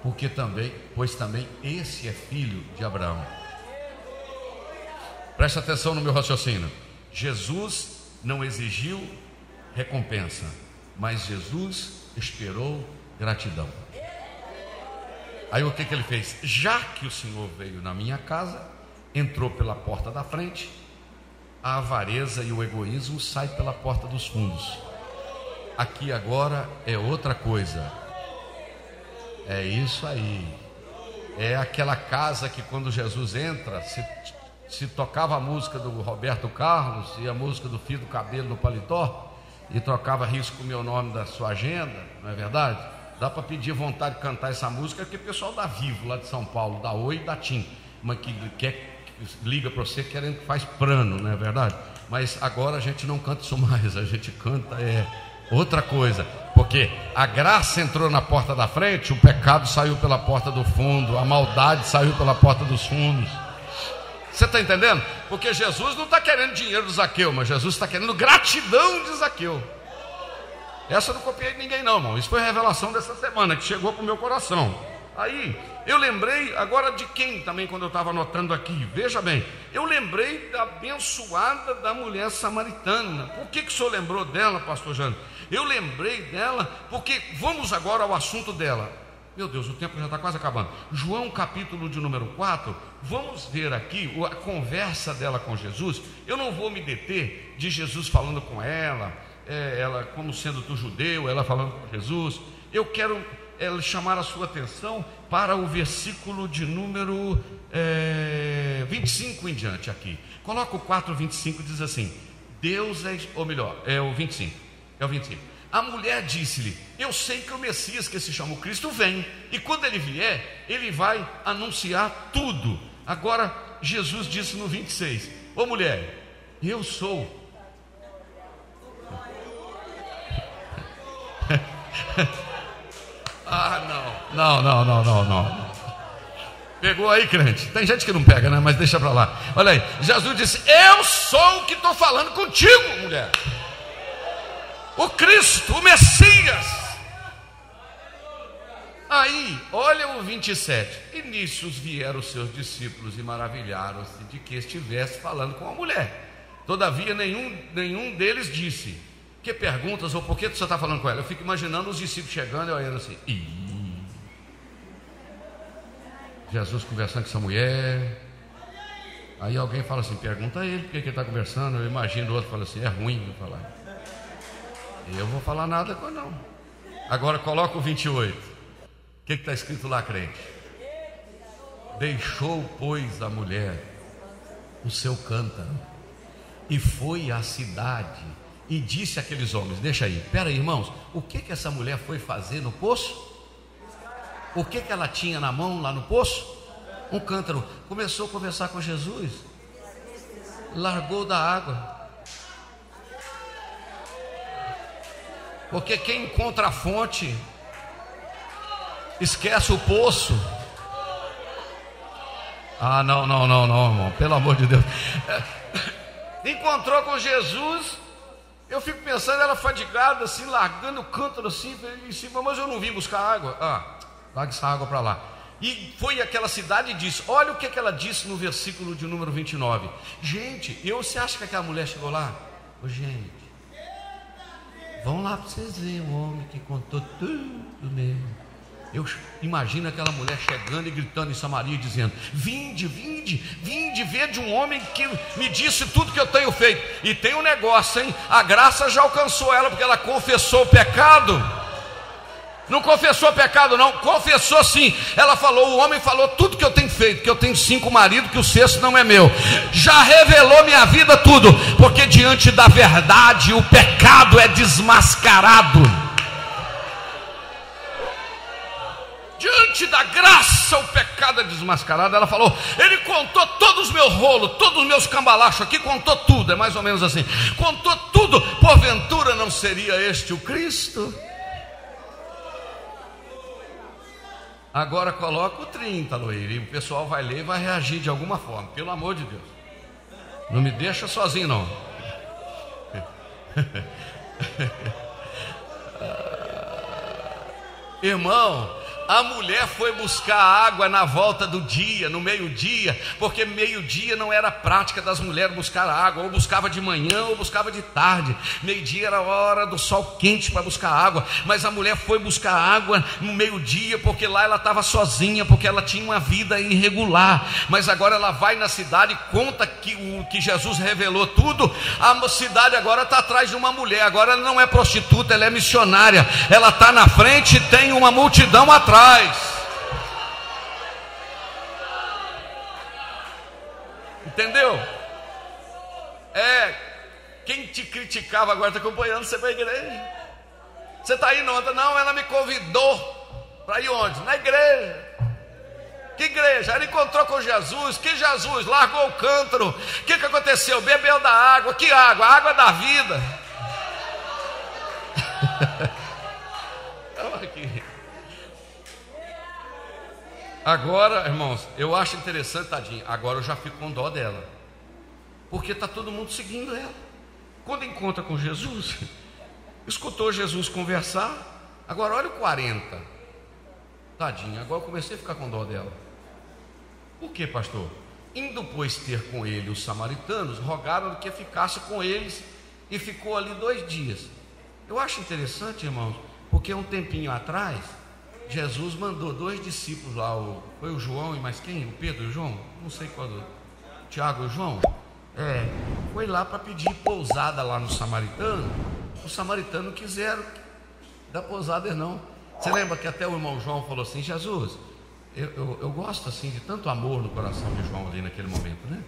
Speaker 1: porque também, pois também esse é filho de Abraão. Preste atenção no meu raciocínio. Jesus não exigiu recompensa, mas Jesus esperou gratidão. Aí o que, que ele fez? Já que o Senhor veio na minha casa, entrou pela porta da frente, a avareza e o egoísmo saem pela porta dos fundos. Aqui agora é outra coisa. É isso aí. É aquela casa que quando Jesus entra, se se tocava a música do Roberto Carlos e a música do Fio do Cabelo no Paletó, e trocava risco o meu nome da sua agenda, não é verdade? Dá para pedir vontade de cantar essa música, que o pessoal da Vivo, lá de São Paulo, da Oi e da TIM, uma que quer, que liga para você querendo que faz prano, não é verdade? Mas agora a gente não canta isso mais, a gente canta é outra coisa, porque a graça entrou na porta da frente, o pecado saiu pela porta do fundo, a maldade saiu pela porta dos fundos. Você está entendendo? Porque Jesus não está querendo dinheiro do Zaqueu, mas Jesus está querendo gratidão de Zaqueu. Essa eu não copiei de ninguém, não, irmão. Isso foi revelação dessa semana que chegou para o meu coração. Aí, eu lembrei agora de quem também, quando eu estava anotando aqui. Veja bem, eu lembrei da abençoada da mulher samaritana. Por que, que o senhor lembrou dela, pastor Jânio? Eu lembrei dela porque, vamos agora ao assunto dela. Meu Deus, o tempo já está quase acabando. João, capítulo de número 4, vamos ver aqui a conversa dela com Jesus. Eu não vou me deter de Jesus falando com ela, é, ela como sendo do judeu, ela falando com Jesus. Eu quero é, chamar a sua atenção para o versículo de número é, 25 em diante aqui. Coloca o 4, 25 diz assim: Deus é, ou melhor, é o 25, é o 25. A mulher disse-lhe: Eu sei que o Messias, que se chama Cristo, vem, e quando ele vier, ele vai anunciar tudo. Agora, Jesus disse no 26: Ô mulher, eu sou. [LAUGHS] ah, não, não, não, não, não, não. Pegou aí, crente? Tem gente que não pega, né? Mas deixa para lá. Olha aí, Jesus disse: Eu sou o que estou falando contigo, mulher o Cristo, o Messias. Aí, olha o 27. E nisso vieram os seus discípulos e maravilharam-se de que estivesse falando com a mulher. Todavia, nenhum, nenhum deles disse: Que perguntas ou por que você está falando com ela? Eu fico imaginando os discípulos chegando e olhando assim: Ih, Jesus conversando com essa mulher. Aí alguém fala assim: Pergunta a ele por que ele está conversando. Eu imagino o outro fala assim: É ruim falar. Eu vou falar nada com não. Agora coloca o 28. O que está escrito lá, crente? Deixou, pois, a mulher o seu cântaro e foi à cidade e disse àqueles homens: Deixa aí, pera aí, irmãos, o que que essa mulher foi fazer no poço? O que que ela tinha na mão lá no poço? Um cântaro. Começou a conversar com Jesus, largou da água Porque quem encontra a fonte esquece o poço. Ah, não, não, não, não, irmão, pelo amor de Deus. [COUGHS] Encontrou com Jesus, eu fico pensando, ela fadigada, assim, largando o cântaro assim, em cima, mas eu não vim buscar água. Ah, larga essa água para lá. E foi àquela cidade e disse: Olha o que, que ela disse no versículo de número 29. Gente, eu, você acha que aquela mulher chegou lá? Oh, gente, Vão lá para vocês verem o homem que contou tudo mesmo. Eu imagino aquela mulher chegando e gritando em Samaria, dizendo: Vinde, vinde, vinde, ver de um homem que me disse tudo que eu tenho feito. E tem um negócio, hein? A graça já alcançou ela, porque ela confessou o pecado. Não confessou pecado, não, confessou sim. Ela falou: o homem falou tudo que eu tenho feito, que eu tenho cinco maridos, que o sexto não é meu. Já revelou minha vida tudo, porque diante da verdade o pecado é desmascarado. diante da graça o pecado é desmascarado. Ela falou: Ele contou todos os meus rolos, todos os meus cambalachos aqui, contou tudo. É mais ou menos assim: contou tudo. Porventura não seria este o Cristo? Agora coloca o 30, Loíra, e o pessoal vai ler e vai reagir de alguma forma, pelo amor de Deus. Não me deixa sozinho, não. [LAUGHS] Irmão, a mulher foi buscar água na volta do dia, no meio-dia, porque meio-dia não era prática das mulheres buscar água, ou buscava de manhã ou buscava de tarde. Meio-dia era a hora do sol quente para buscar água, mas a mulher foi buscar água no meio-dia, porque lá ela estava sozinha, porque ela tinha uma vida irregular. Mas agora ela vai na cidade conta que o que Jesus revelou tudo. A cidade agora está atrás de uma mulher, agora ela não é prostituta, ela é missionária. Ela está na frente tem uma multidão atrás Entendeu? É, quem te criticava agora está acompanhando você para a igreja. Você está indo ontem? Não, ela me convidou para ir onde? Na igreja. Que igreja? Ela encontrou com Jesus. Que Jesus? Largou o cântaro. O que, que aconteceu? Bebeu da água. Que água? A água da vida. [LAUGHS] Estamos aqui. Agora, irmãos, eu acho interessante, tadinho. Agora eu já fico com dó dela. Porque está todo mundo seguindo ela. Quando encontra com Jesus, [LAUGHS] escutou Jesus conversar. Agora olha o 40. Tadinho, agora eu comecei a ficar com dó dela. Por que, pastor? Indo, pois, ter com ele os samaritanos, rogaram que ficasse com eles e ficou ali dois dias. Eu acho interessante, irmãos, porque um tempinho atrás, Jesus mandou dois discípulos lá, o, foi o João e mais quem? O Pedro e o João? Não sei qual. Tiago e João? É, foi lá para pedir pousada lá no samaritano. Os samaritanos quiseram dar pousada não. Você lembra que até o irmão João falou assim: Jesus, eu, eu, eu gosto assim de tanto amor no coração de João ali naquele momento, né?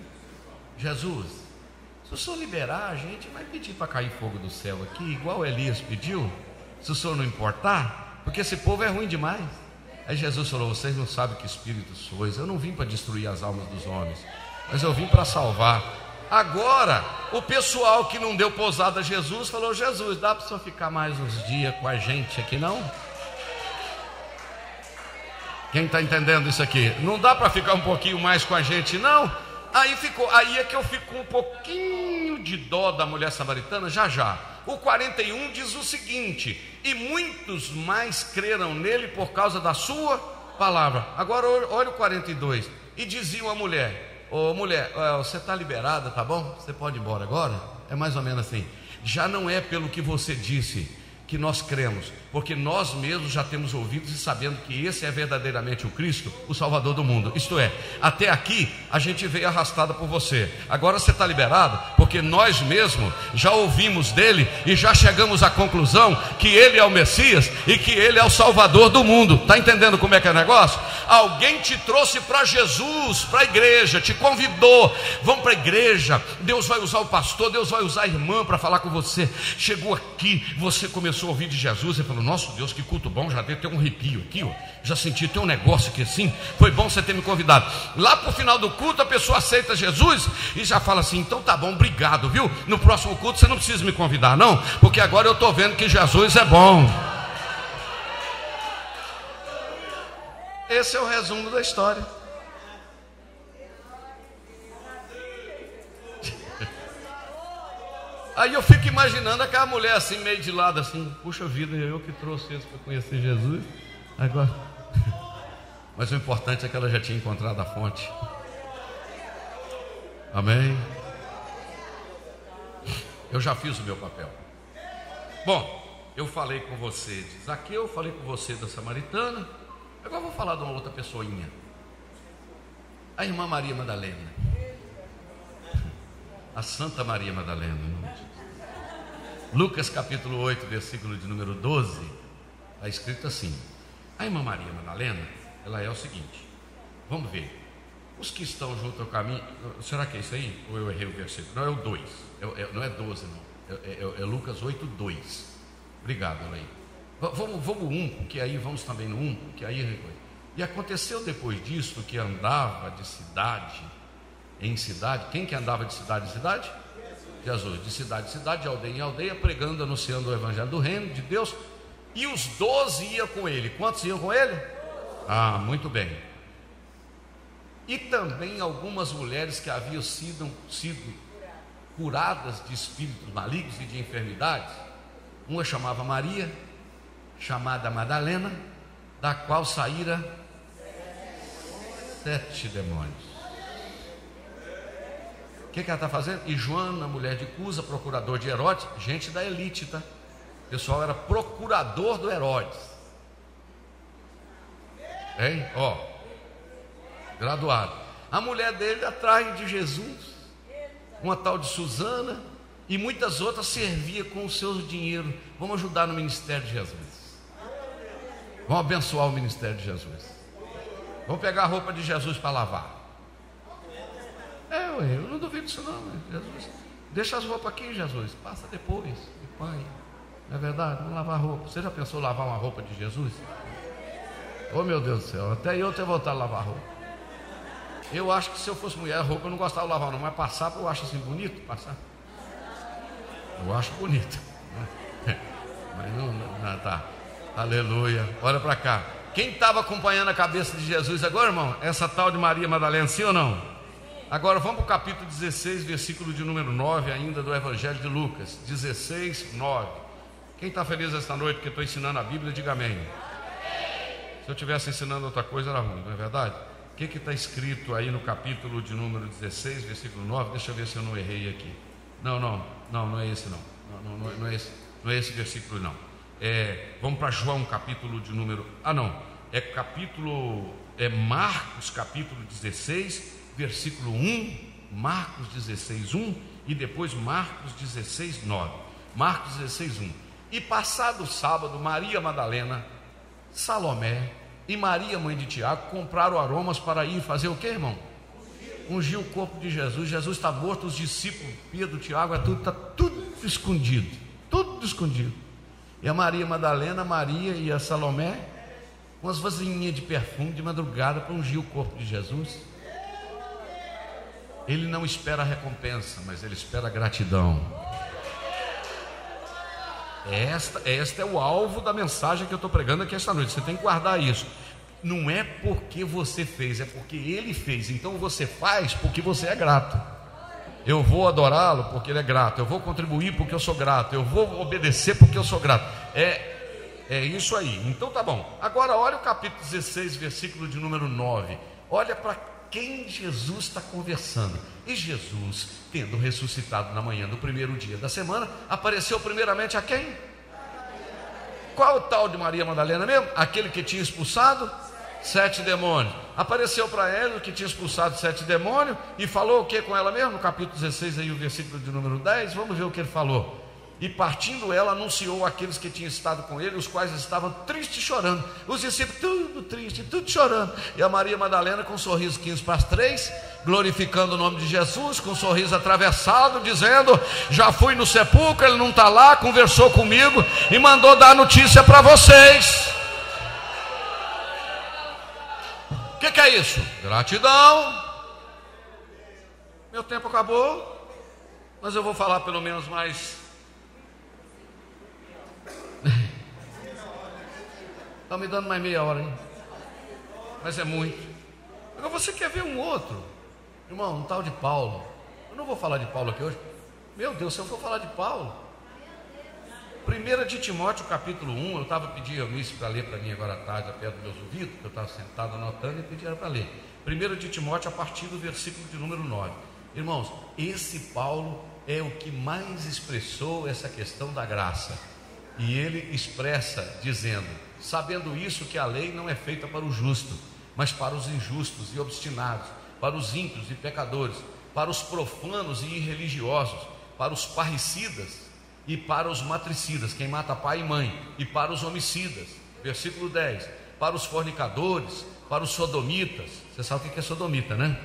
Speaker 1: Jesus, se o senhor liberar, a gente vai pedir para cair fogo do céu aqui, igual Elias pediu. Se o senhor não importar, porque esse povo é ruim demais. Aí Jesus falou: Vocês não sabem que espírito sois. Eu não vim para destruir as almas dos homens, mas eu vim para salvar. Agora, o pessoal que não deu pousada a Jesus falou: Jesus, dá para o senhor ficar mais uns dias com a gente aqui não? Quem está entendendo isso aqui? Não dá para ficar um pouquinho mais com a gente, não? Aí ficou, aí é que eu fico um pouquinho de dó da mulher samaritana, já já. O 41 diz o seguinte: E muitos mais creram nele por causa da sua palavra. Agora olha o 42. E diziam a mulher: Ô oh, mulher, você está liberada, tá bom? Você pode ir embora agora? É mais ou menos assim. Já não é pelo que você disse que nós cremos, porque nós mesmos já temos ouvidos e sabendo que esse é verdadeiramente o Cristo, o Salvador do mundo. Isto é, até aqui a gente veio arrastada por você. Agora você está liberado, porque nós mesmos já ouvimos dele e já chegamos à conclusão que ele é o Messias e que ele é o Salvador do mundo. Está entendendo como é que é o negócio? Alguém te trouxe para Jesus, para a igreja, te convidou. Vamos para a igreja. Deus vai usar o pastor, Deus vai usar a irmã para falar com você. Chegou aqui, você começou a ouvir de Jesus e falou falando, nosso Deus, que culto bom, já deu até um arrepio aqui, ó. já senti tem um negócio aqui assim, foi bom você ter me convidado. Lá para o final do culto, a pessoa aceita Jesus e já fala assim, então tá bom, obrigado, viu? No próximo culto você não precisa me convidar, não, porque agora eu estou vendo que Jesus é bom. Esse é o resumo da história. Aí eu fico imaginando aquela mulher assim, meio de lado, assim, puxa vida, eu que trouxe isso para conhecer Jesus. Agora. [LAUGHS] Mas o importante é que ela já tinha encontrado a fonte. Amém? Eu já fiz o meu papel. Bom, eu falei com você de Zaqueu, falei com você da Samaritana. Agora vou falar de uma outra pessoinha. A irmã Maria Madalena. [LAUGHS] A Santa Maria Madalena. Lucas capítulo 8, versículo de número 12. Está escrito assim: A irmã Maria Madalena, ela é o seguinte. Vamos ver. Os que estão junto ao caminho. Será que é isso aí? Ou eu errei o versículo? Não, é o 2. É, é, não é 12, não. É, é, é Lucas 8, 2. Obrigado, Elaí. Vamos, vamos um, porque aí vamos também no um, porque aí. E aconteceu depois disso que andava de cidade em cidade. Quem que andava de cidade em cidade? Jesus. De cidade em cidade, de aldeia em aldeia, pregando, anunciando o evangelho do reino de Deus. E os doze iam com ele. Quantos iam com ele? Ah, muito bem. E também algumas mulheres que haviam sido, sido curadas de espíritos malignos e de enfermidades. Uma chamava Maria, chamada Madalena, da qual saíra sete demônios. O que, que ela está fazendo? E Joana, mulher de Cusa, procurador de Herodes, gente da elite, tá? O pessoal era procurador do Herodes. Hein? Ó, graduado. A mulher dele atrás de Jesus, uma tal de Susana, e muitas outras servia com o seu dinheiro. Vamos ajudar no ministério de Jesus. Vamos abençoar o ministério de Jesus. Vamos pegar a roupa de Jesus para lavar. É, eu não duvido disso não, Jesus. Deixa as roupas aqui, Jesus. Passa depois, de pai. Não é verdade? Vamos lavar roupa. Você já pensou lavar uma roupa de Jesus? Oh meu Deus do céu, até eu ter voltado a lavar roupa. Eu acho que se eu fosse mulher, roupa eu não gostava de lavar, não, mas passar eu acho assim bonito, passar. Eu acho bonito. [LAUGHS] Mas não, não tá. Aleluia. Olha para cá. Quem estava acompanhando a cabeça de Jesus agora, irmão? Essa tal de Maria Madalena, sim ou não? Agora vamos para o capítulo 16, versículo de número 9, ainda do Evangelho de Lucas. 16, 9. Quem está feliz esta noite porque estou ensinando a Bíblia, diga amém. Se eu estivesse ensinando outra coisa, era ruim, não é verdade? O que está escrito aí no capítulo de número 16, versículo 9? Deixa eu ver se eu não errei aqui. Não, não, não, não é esse não. Não, não, não, é, esse, não é esse versículo não. É, vamos para João, capítulo de número. Ah, não. É capítulo. É Marcos, capítulo 16, versículo 1. Marcos 16, 1. E depois Marcos 16, 9. Marcos 16, 1. E passado o sábado, Maria Madalena, Salomé e Maria, mãe de Tiago, compraram aromas para ir fazer o que, irmão? Ungir o corpo de Jesus. Jesus está morto, os discípulos, Pedro, Tiago, é tudo, está tudo escondido. Tudo escondido. E a Maria Madalena, Maria e a Salomé, umas vasilhinhas de perfume de madrugada para ungir o corpo de Jesus. Ele não espera recompensa, mas ele espera gratidão. Esta, esta é o alvo da mensagem que eu estou pregando aqui esta noite. Você tem que guardar isso. Não é porque você fez, é porque ele fez. Então você faz porque você é grato. Eu vou adorá-lo porque ele é grato. Eu vou contribuir porque eu sou grato. Eu vou obedecer porque eu sou grato. É, é isso aí. Então tá bom. Agora olha o capítulo 16, versículo de número 9. Olha para quem Jesus está conversando. E Jesus, tendo ressuscitado na manhã do primeiro dia da semana, apareceu primeiramente a quem? Qual o tal de Maria Madalena mesmo? Aquele que tinha expulsado sete demônios. Apareceu para ela que tinha expulsado sete demônios e falou o que com ela mesmo? No capítulo 16, aí o versículo de número 10, vamos ver o que ele falou. E partindo ela, anunciou aqueles que tinham estado com ele, os quais estavam tristes chorando. Os discípulos, tudo triste, tudo chorando. E a Maria Madalena, com um sorriso 15 para as 3, glorificando o nome de Jesus, com um sorriso atravessado, dizendo: Já fui no sepulcro, ele não está lá, conversou comigo e mandou dar notícia para vocês. O que, que é isso? Gratidão. Meu tempo acabou, mas eu vou falar pelo menos mais. Está me dando mais meia hora, hein? Mas é muito. Agora você quer ver um outro? Irmão, um tal de Paulo. Eu não vou falar de Paulo aqui hoje. Meu Deus, se eu for falar de Paulo, 1 de Timóteo, capítulo 1, eu estava pedindo a Miss para ler para mim agora à tarde, perto dos meus ouvidos, porque eu estava sentado anotando e pedi para ler. 1 de Timóteo, a partir do versículo de número 9. Irmãos, esse Paulo é o que mais expressou essa questão da graça. E ele expressa dizendo: sabendo isso que a lei não é feita para o justo, mas para os injustos e obstinados, para os ímpios e pecadores, para os profanos e irreligiosos, para os parricidas e para os matricidas, quem mata pai e mãe, e para os homicidas. Versículo 10: para os fornicadores, para os sodomitas. Você sabe o que é sodomita, né?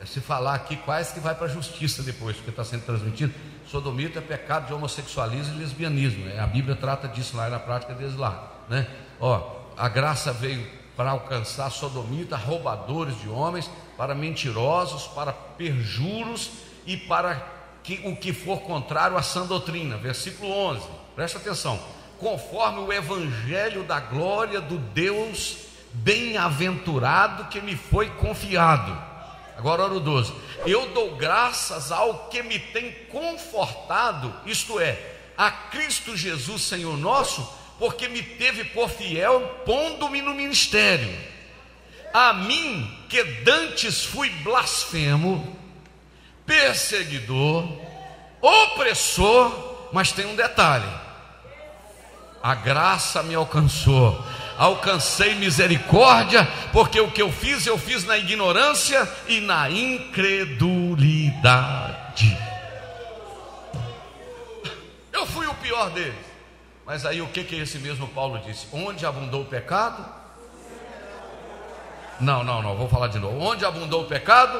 Speaker 1: É se falar aqui quase que vai para a justiça depois, porque está sendo transmitido. Sodomita é pecado de homossexualismo e lesbianismo. Né? A Bíblia trata disso lá, na prática deles lá. Né? Ó, a graça veio para alcançar sodomita, roubadores de homens, para mentirosos, para perjuros e para que, o que for contrário à sã doutrina. Versículo 11, presta atenção. Conforme o evangelho da glória do Deus bem-aventurado que me foi confiado. Agora, o 12. Eu dou graças ao que me tem confortado, isto é, a Cristo Jesus, Senhor nosso, porque me teve por fiel, pondo-me no ministério. A mim, que dantes fui blasfemo, perseguidor, opressor, mas tem um detalhe: a graça me alcançou, alcancei misericórdia, porque o que eu fiz, eu fiz na ignorância e na incredulidade. Eu fui o pior deles. Mas aí o que, que esse mesmo Paulo disse? Onde abundou o pecado? Não, não, não, vou falar de novo. Onde abundou o pecado?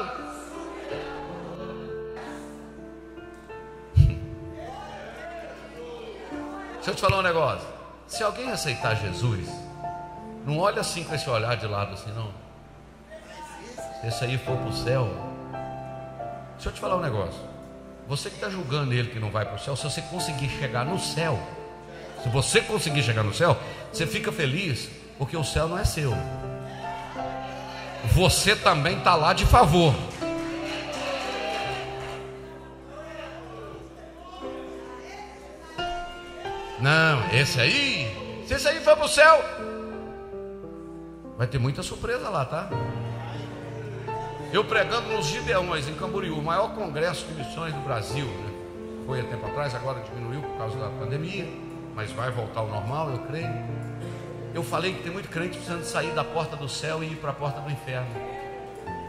Speaker 1: [LAUGHS] Deixa eu te falar um negócio. Se alguém aceitar Jesus, não olha assim com esse olhar de lado assim, não. Se esse aí for para o céu, deixa eu te falar um negócio. Você que está julgando ele que não vai para o céu, se você conseguir chegar no céu, se você conseguir chegar no céu, você fica feliz, porque o céu não é seu. Você também está lá de favor. Não, esse aí, se esse aí for para o céu, vai ter muita surpresa lá, tá? Eu pregando nos Gideões, em Camboriú, o maior congresso de missões do Brasil, né? foi há tempo atrás, agora diminuiu por causa da pandemia mas vai voltar ao normal, eu creio. Eu falei que tem muito crente precisando sair da porta do céu e ir para a porta do inferno.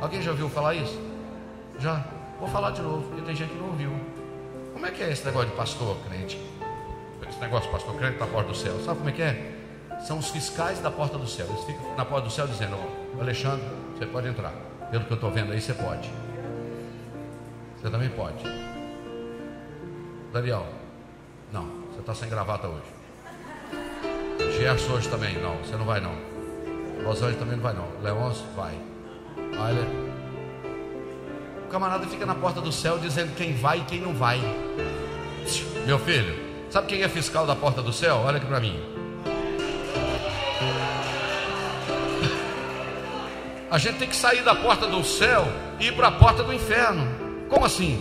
Speaker 1: Alguém já ouviu falar isso? Já? Vou falar de novo, porque tem gente que não ouviu. Como é que é esse negócio de pastor crente? Esse negócio de pastor crente na porta do céu. Sabe como é que é? São os fiscais da porta do céu. Eles ficam na porta do céu dizendo: oh, Alexandre, você pode entrar. Pelo que eu estou vendo aí, você pode. Você também pode. Daniel, não. Você está sem gravata hoje. Gerson hoje também, não, você não vai não. Rosângela também não vai não. Leôncio vai. Olha. O camarada fica na porta do céu dizendo quem vai e quem não vai. Meu filho, sabe quem é fiscal da porta do céu? Olha aqui para mim. A gente tem que sair da porta do céu e ir para a porta do inferno. Como assim?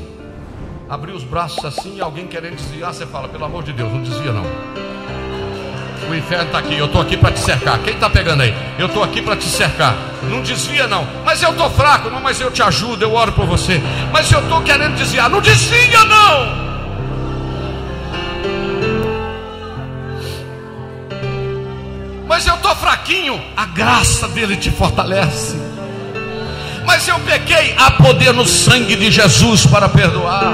Speaker 1: abrir os braços assim e alguém querendo desviar, você fala, pelo amor de Deus, não desvia não. O inferno está aqui, eu estou aqui para te cercar. Quem está pegando aí? Eu estou aqui para te cercar. Não desvia não. Mas eu estou fraco, não, mas eu te ajudo, eu oro por você. Mas eu estou querendo desviar. Não desvia não. Fraquinho. A graça dele te fortalece. Mas eu pequei. Há poder no sangue de Jesus para perdoar.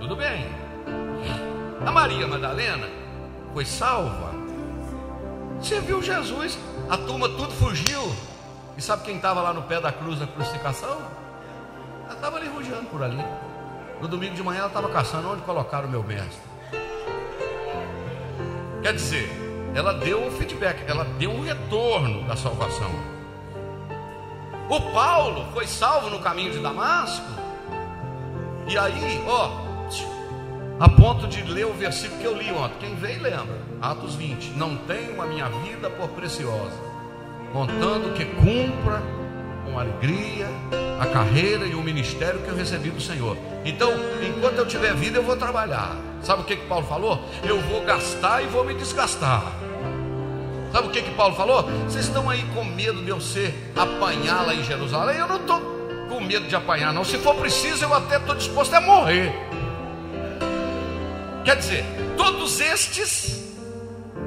Speaker 1: Tudo bem. A Maria Madalena foi salva. Você viu Jesus, a turma tudo fugiu. E sabe quem estava lá no pé da cruz da crucificação? Ela estava ali rugiando por ali. No domingo de manhã ela estava caçando onde colocar o meu mestre. Quer dizer, ela deu o feedback, ela deu o retorno da salvação. O Paulo foi salvo no caminho de Damasco. E aí, ó, a ponto de ler o versículo que eu li ontem. Quem veio lembra? Atos 20. Não tenho a minha vida por preciosa, contando que cumpra com alegria a carreira e o ministério que eu recebi do Senhor. Então, enquanto eu tiver vida, eu vou trabalhar. Sabe o que, que Paulo falou? Eu vou gastar e vou me desgastar. Sabe o que, que Paulo falou? Vocês estão aí com medo de eu ser apanhar lá em Jerusalém? Eu não estou com medo de apanhar, não. Se for preciso, eu até estou disposto a morrer. Quer dizer, todos estes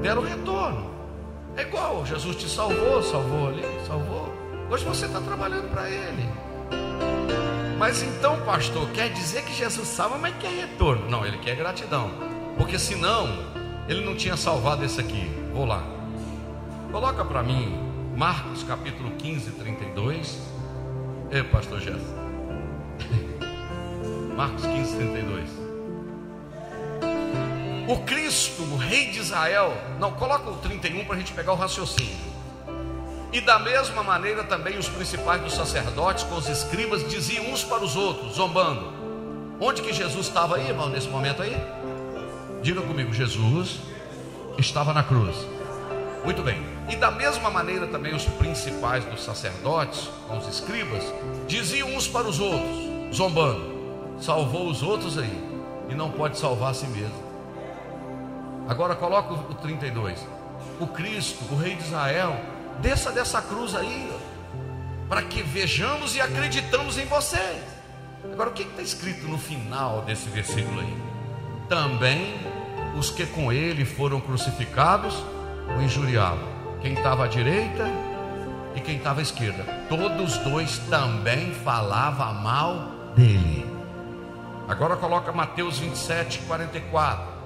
Speaker 1: deram retorno. É igual, Jesus te salvou, salvou ali, salvou. Hoje você está trabalhando para Ele. Mas então, pastor, quer dizer que Jesus salva, mas quer retorno? Não, ele quer gratidão. Porque senão, ele não tinha salvado esse aqui. Vou lá. Coloca para mim Marcos capítulo 15, 32. É, pastor Jéssica. [LAUGHS] Marcos 15, 32. O Cristo, o Rei de Israel. Não, coloca o 31 para a gente pegar o raciocínio. E da mesma maneira também os principais dos sacerdotes com os escribas diziam uns para os outros, zombando. Onde que Jesus estava aí, irmão, nesse momento aí? Diga comigo, Jesus estava na cruz. Muito bem. E da mesma maneira também os principais dos sacerdotes, com os escribas, diziam uns para os outros, zombando: salvou os outros aí e não pode salvar a si mesmo. Agora coloca o 32. O Cristo, o Rei de Israel, Desça dessa cruz aí, para que vejamos e acreditamos em vocês. Agora, o que está escrito no final desse versículo aí? Também os que com ele foram crucificados o injuriavam. Quem estava à direita e quem estava à esquerda. Todos dois também falavam mal dele. Agora coloca Mateus 27, 44.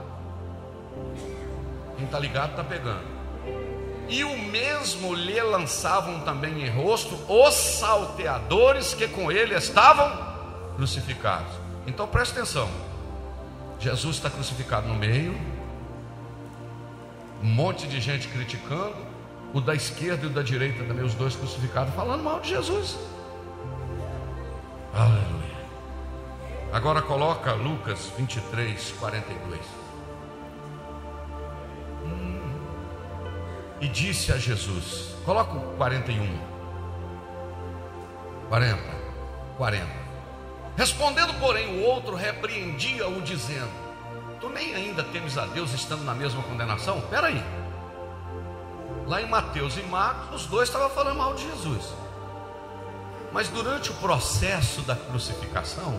Speaker 1: Está ligado está pegando e o mesmo lhe lançavam também em rosto os salteadores que com ele estavam crucificados. Então preste atenção: Jesus está crucificado no meio, um monte de gente criticando, o da esquerda e o da direita também, os dois crucificados, falando mal de Jesus. Aleluia. Agora coloca Lucas 23, 42. E disse a Jesus: Coloca o 41. 40. 40. Respondendo, porém, o outro repreendia-o, dizendo: Tu nem ainda temes a Deus estando na mesma condenação? Espera aí. Lá em Mateus e Marcos, os dois estavam falando mal de Jesus. Mas durante o processo da crucificação,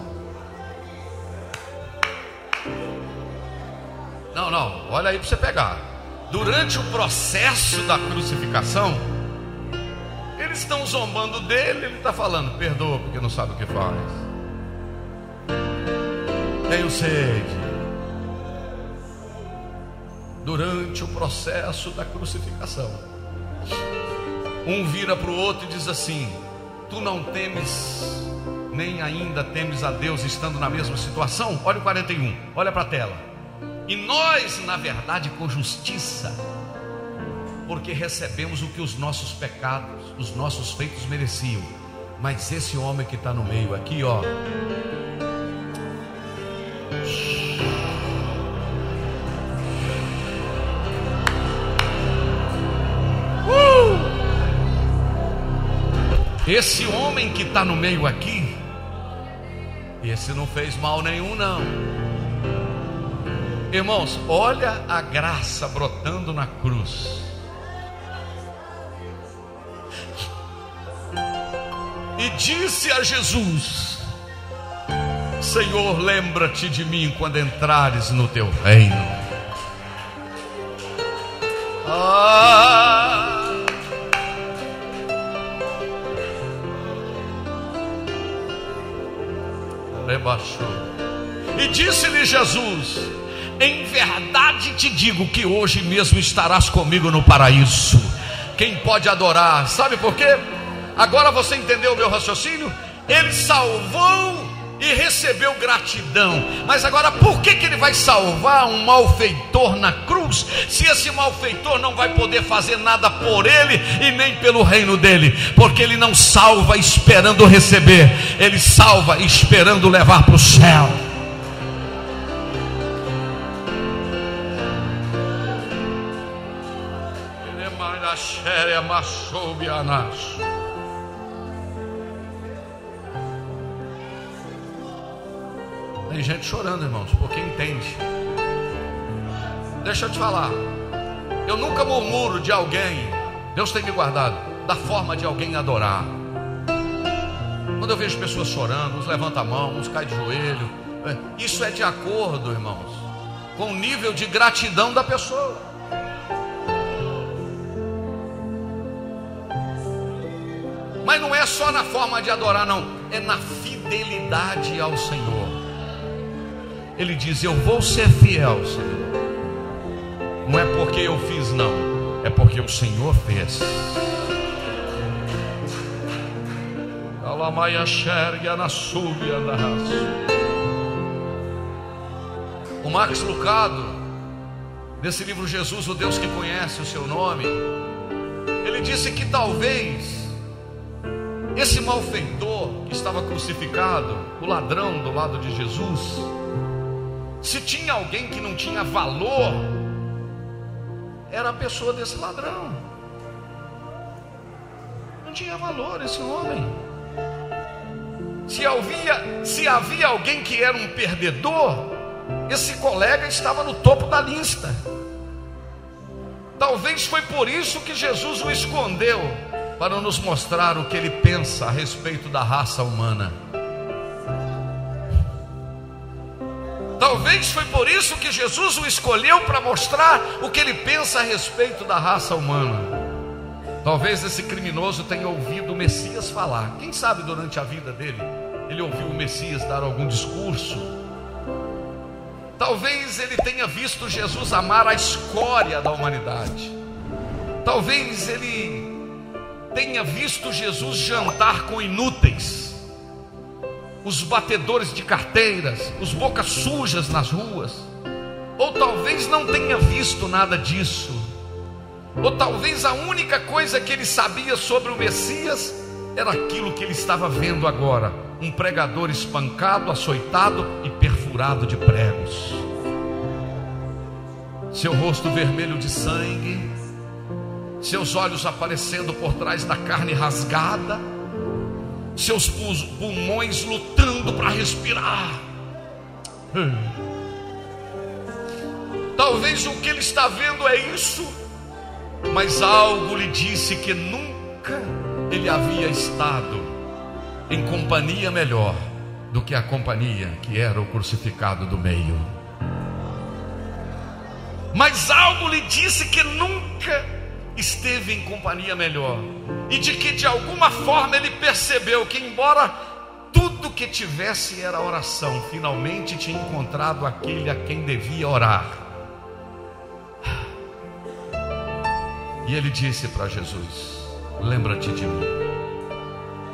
Speaker 1: não, não, olha aí para você pegar durante o processo da crucificação, eles estão zombando dele, ele está falando, perdoa porque não sabe o que faz. Tenho sede. Durante o processo da crucificação, um vira para o outro e diz assim: Tu não temes, nem ainda temes a Deus estando na mesma situação? Olha o 41, olha para a tela. E nós, na verdade, com justiça, porque recebemos o que os nossos pecados, os nossos feitos mereciam. Mas esse homem que está no meio aqui, ó. Uh! Esse homem que está no meio aqui, esse não fez mal nenhum, não. Irmãos, olha a graça brotando na cruz. E disse a Jesus: Senhor, lembra-te de mim quando entrares no teu reino. Ah. Rebaixou. E disse-lhe Jesus: Em verdade te digo que hoje mesmo estarás comigo no paraíso. Quem pode adorar, sabe por quê? Agora você entendeu o meu raciocínio? Ele salvou e recebeu gratidão. Mas agora, por que, que ele vai salvar um malfeitor na cruz, se esse malfeitor não vai poder fazer nada por ele e nem pelo reino dele? Porque ele não salva esperando receber, ele salva esperando levar para o céu. Mais Tem gente chorando, irmãos, porque entende. Deixa eu te falar. Eu nunca murmuro de alguém, Deus tem me guardado, da forma de alguém adorar. Quando eu vejo pessoas chorando, uns levantam a mão, uns caem de joelho. É, isso é de acordo, irmãos, com o nível de gratidão da pessoa. Mas não é só na forma de adorar, não, é na fidelidade ao Senhor. Ele diz: Eu vou ser fiel, Senhor. Não é porque eu fiz, não, é porque o Senhor fez. O Max Lucado, nesse livro Jesus, o Deus que conhece o seu nome, ele disse que talvez esse malfeitor que estava crucificado, o ladrão do lado de Jesus, se tinha alguém que não tinha valor, era a pessoa desse ladrão. Não tinha valor esse homem. Se havia, se havia alguém que era um perdedor, esse colega estava no topo da lista. Talvez foi por isso que Jesus o escondeu, para nos mostrar o que ele pensa a respeito da raça humana. Talvez foi por isso que Jesus o escolheu para mostrar o que ele pensa a respeito da raça humana. Talvez esse criminoso tenha ouvido o Messias falar. Quem sabe durante a vida dele ele ouviu o Messias dar algum discurso. Talvez ele tenha visto Jesus amar a escória da humanidade. Talvez ele tenha visto Jesus jantar com inúteis. Os batedores de carteiras, os bocas sujas nas ruas, ou talvez não tenha visto nada disso, ou talvez a única coisa que ele sabia sobre o Messias era aquilo que ele estava vendo agora: um pregador espancado, açoitado e perfurado de pregos, seu rosto vermelho de sangue, seus olhos aparecendo por trás da carne rasgada seus pulmões lutando para respirar. Talvez o que ele está vendo é isso, mas algo lhe disse que nunca ele havia estado em companhia melhor do que a companhia que era o crucificado do meio. Mas algo lhe disse que nunca esteve em companhia melhor, e de que de alguma forma ele percebeu que, embora tudo que tivesse era oração, finalmente tinha encontrado aquele a quem devia orar. E ele disse para Jesus: Lembra-te de mim.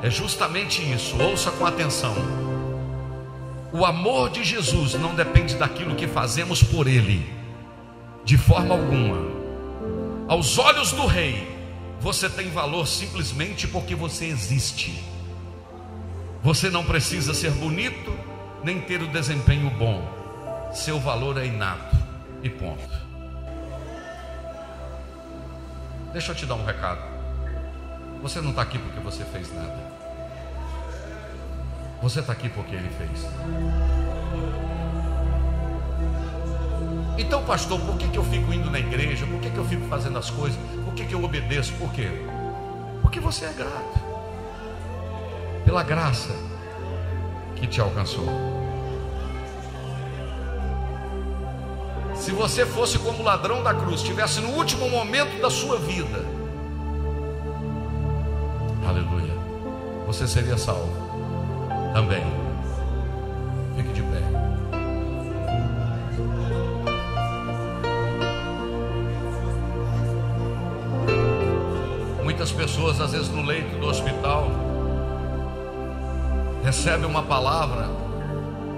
Speaker 1: É justamente isso, ouça com atenção. O amor de Jesus não depende daquilo que fazemos por Ele, de forma alguma. Aos olhos do rei, você tem valor simplesmente porque você existe. Você não precisa ser bonito, nem ter o desempenho bom. Seu valor é inato e ponto. Deixa eu te dar um recado. Você não está aqui porque você fez nada. Você está aqui porque ele fez. Então, pastor, por que, que eu fico indo na igreja? Por que, que eu fico fazendo as coisas? Por que, que eu obedeço? Por quê? Porque você é grato. Pela graça que te alcançou. Se você fosse como ladrão da cruz, estivesse no último momento da sua vida, aleluia, você seria salvo também. Pessoas, às vezes, no leito do hospital, recebem uma palavra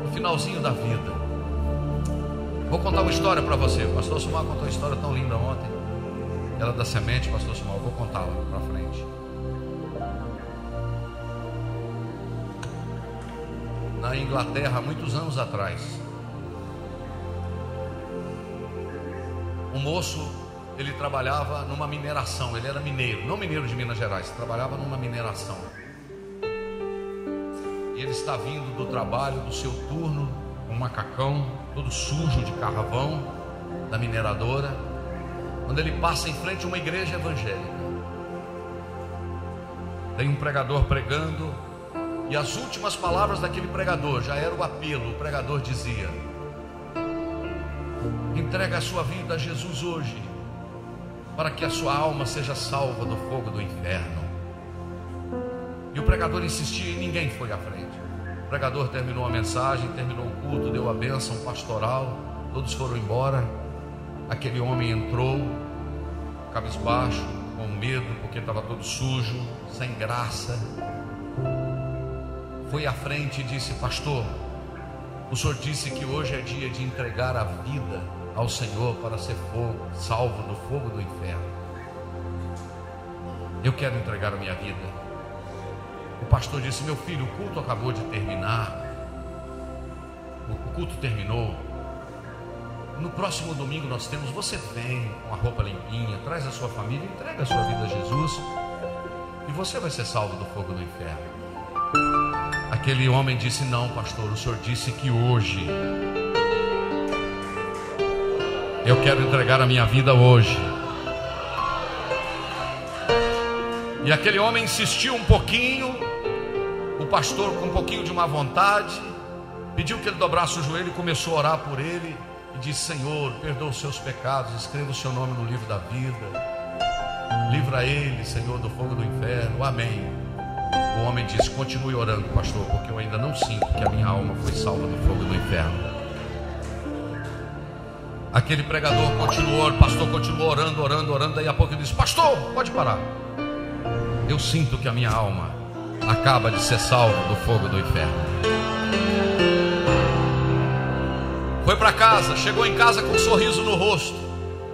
Speaker 1: no finalzinho da vida. Vou contar uma história para você. O pastor Sumar contou uma história tão linda ontem. Ela da semente, pastor Sumar. Vou contá-la para frente. Na Inglaterra, muitos anos atrás, um moço, ele trabalhava numa mineração. Ele era mineiro, não mineiro de Minas Gerais, trabalhava numa mineração. E ele está vindo do trabalho, do seu turno, um macacão, todo sujo de carvão da mineradora, quando ele passa em frente a uma igreja evangélica. Tem um pregador pregando, e as últimas palavras daquele pregador já era o apelo. O pregador dizia: Entrega a sua vida a Jesus hoje, para que a sua alma seja salva do fogo do inferno. E o pregador insistia e ninguém foi à frente. O pregador terminou a mensagem, terminou o culto, deu a bênção pastoral, todos foram embora. Aquele homem entrou, cabisbaixo, com medo, porque estava todo sujo, sem graça. Foi à frente e disse: Pastor, o senhor disse que hoje é dia de entregar a vida ao Senhor para ser fogo, salvo do fogo do inferno. Eu quero entregar a minha vida. O pastor disse: Meu filho, o culto acabou de terminar. O culto terminou. No próximo domingo nós temos. Você vem com a roupa limpinha, traz a sua família, entrega a sua vida a Jesus. E você vai ser salvo do fogo do inferno. Aquele homem disse: Não, pastor, o senhor disse que hoje. Eu quero entregar a minha vida hoje. E aquele homem insistiu um pouquinho, o pastor, com um pouquinho de má vontade, pediu que ele dobrasse o joelho e começou a orar por ele. E disse: Senhor, perdoa os seus pecados, escreva o seu nome no livro da vida. Livra ele, Senhor, do fogo do inferno. Amém. O homem disse: Continue orando, pastor, porque eu ainda não sinto que a minha alma foi salva do fogo do inferno. Aquele pregador continuou, o pastor continuou orando, orando, orando. Daí a pouco ele disse: Pastor, pode parar. Eu sinto que a minha alma acaba de ser salva do fogo do inferno. Foi para casa, chegou em casa com um sorriso no rosto,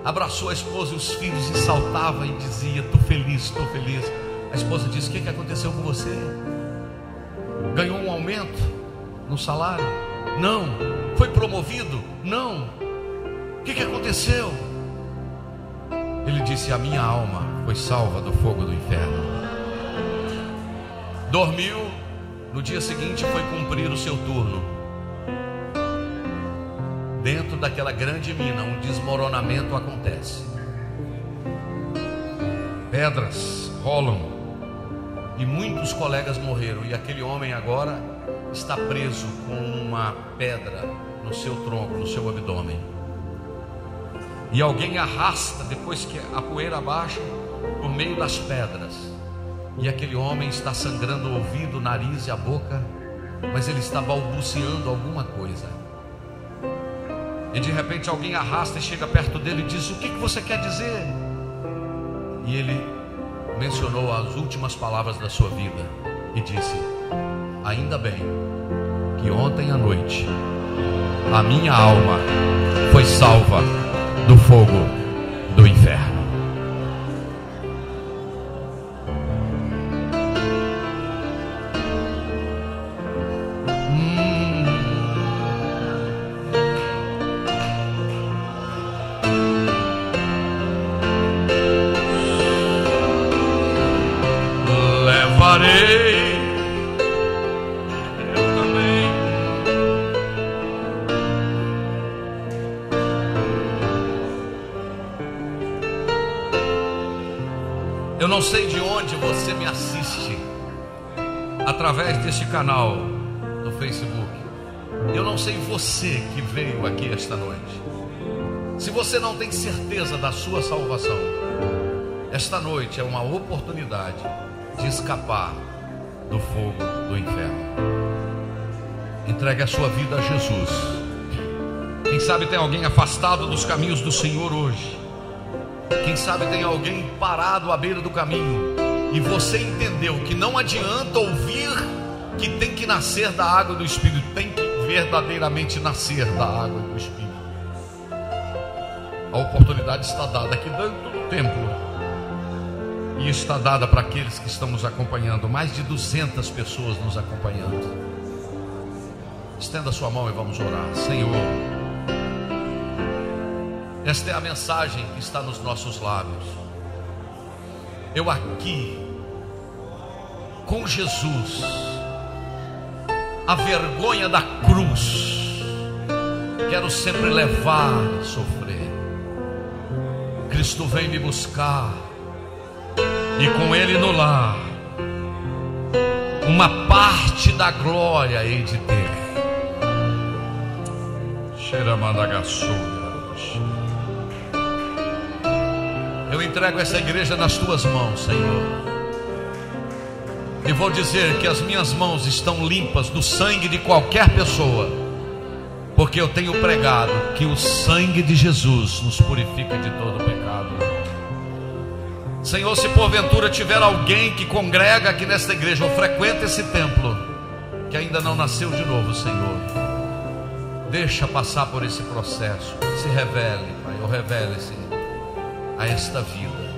Speaker 1: abraçou a esposa e os filhos e saltava e dizia: Estou feliz, estou feliz. A esposa disse: O que, que aconteceu com você? Ganhou um aumento no salário? Não. Foi promovido? Não. Que, que aconteceu? Ele disse: A minha alma foi salva do fogo do inferno. Dormiu, no dia seguinte foi cumprir o seu turno. Dentro daquela grande mina, um desmoronamento acontece. Pedras rolam e muitos colegas morreram. E aquele homem agora está preso com uma pedra no seu tronco, no seu abdômen. E alguém arrasta, depois que a poeira baixa, por meio das pedras. E aquele homem está sangrando o ouvido, o nariz e a boca, mas ele está balbuciando alguma coisa. E de repente alguém arrasta e chega perto dele e diz: O que, que você quer dizer? E ele mencionou as últimas palavras da sua vida e disse: Ainda bem que ontem à noite a minha alma foi salva do fogo do inferno. Canal do Facebook. Eu não sei você que veio aqui esta noite. Se você não tem certeza da sua salvação, esta noite é uma oportunidade de escapar do fogo do inferno. Entregue a sua vida a Jesus. Quem sabe tem alguém afastado dos caminhos do Senhor hoje. Quem sabe tem alguém parado à beira do caminho, e você entendeu que não adianta ouvir que tem que nascer da água do Espírito, tem que verdadeiramente nascer da água do Espírito. A oportunidade está dada aqui dentro do templo e está dada para aqueles que estão nos acompanhando, mais de 200 pessoas nos acompanhando. Estenda sua mão e vamos orar. Senhor, esta é a mensagem que está nos nossos lábios. Eu aqui, com Jesus, a vergonha da cruz, quero sempre levar a sofrer. Cristo vem me buscar, e com Ele no lar, uma parte da glória hei de ter. Eu entrego essa igreja nas tuas mãos, Senhor. E vou dizer que as minhas mãos estão limpas do sangue de qualquer pessoa, porque eu tenho pregado que o sangue de Jesus nos purifica de todo pecado. Senhor, se porventura tiver alguém que congrega aqui nesta igreja ou frequenta esse templo, que ainda não nasceu de novo, Senhor Deixa passar por esse processo. Se revele, Pai, ou revele-se a esta vida.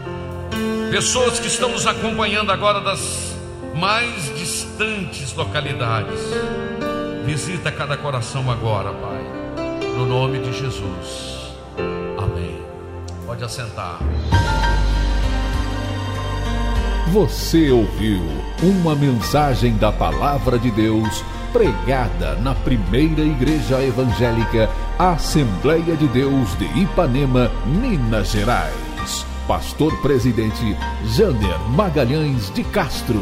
Speaker 1: Pessoas que estão nos acompanhando agora das mais distantes localidades. Visita cada coração agora, Pai. No nome de Jesus. Amém. Pode assentar.
Speaker 2: Você ouviu uma mensagem da palavra de Deus pregada na primeira igreja evangélica Assembleia de Deus de Ipanema, Minas Gerais. Pastor presidente Jander Magalhães de Castro.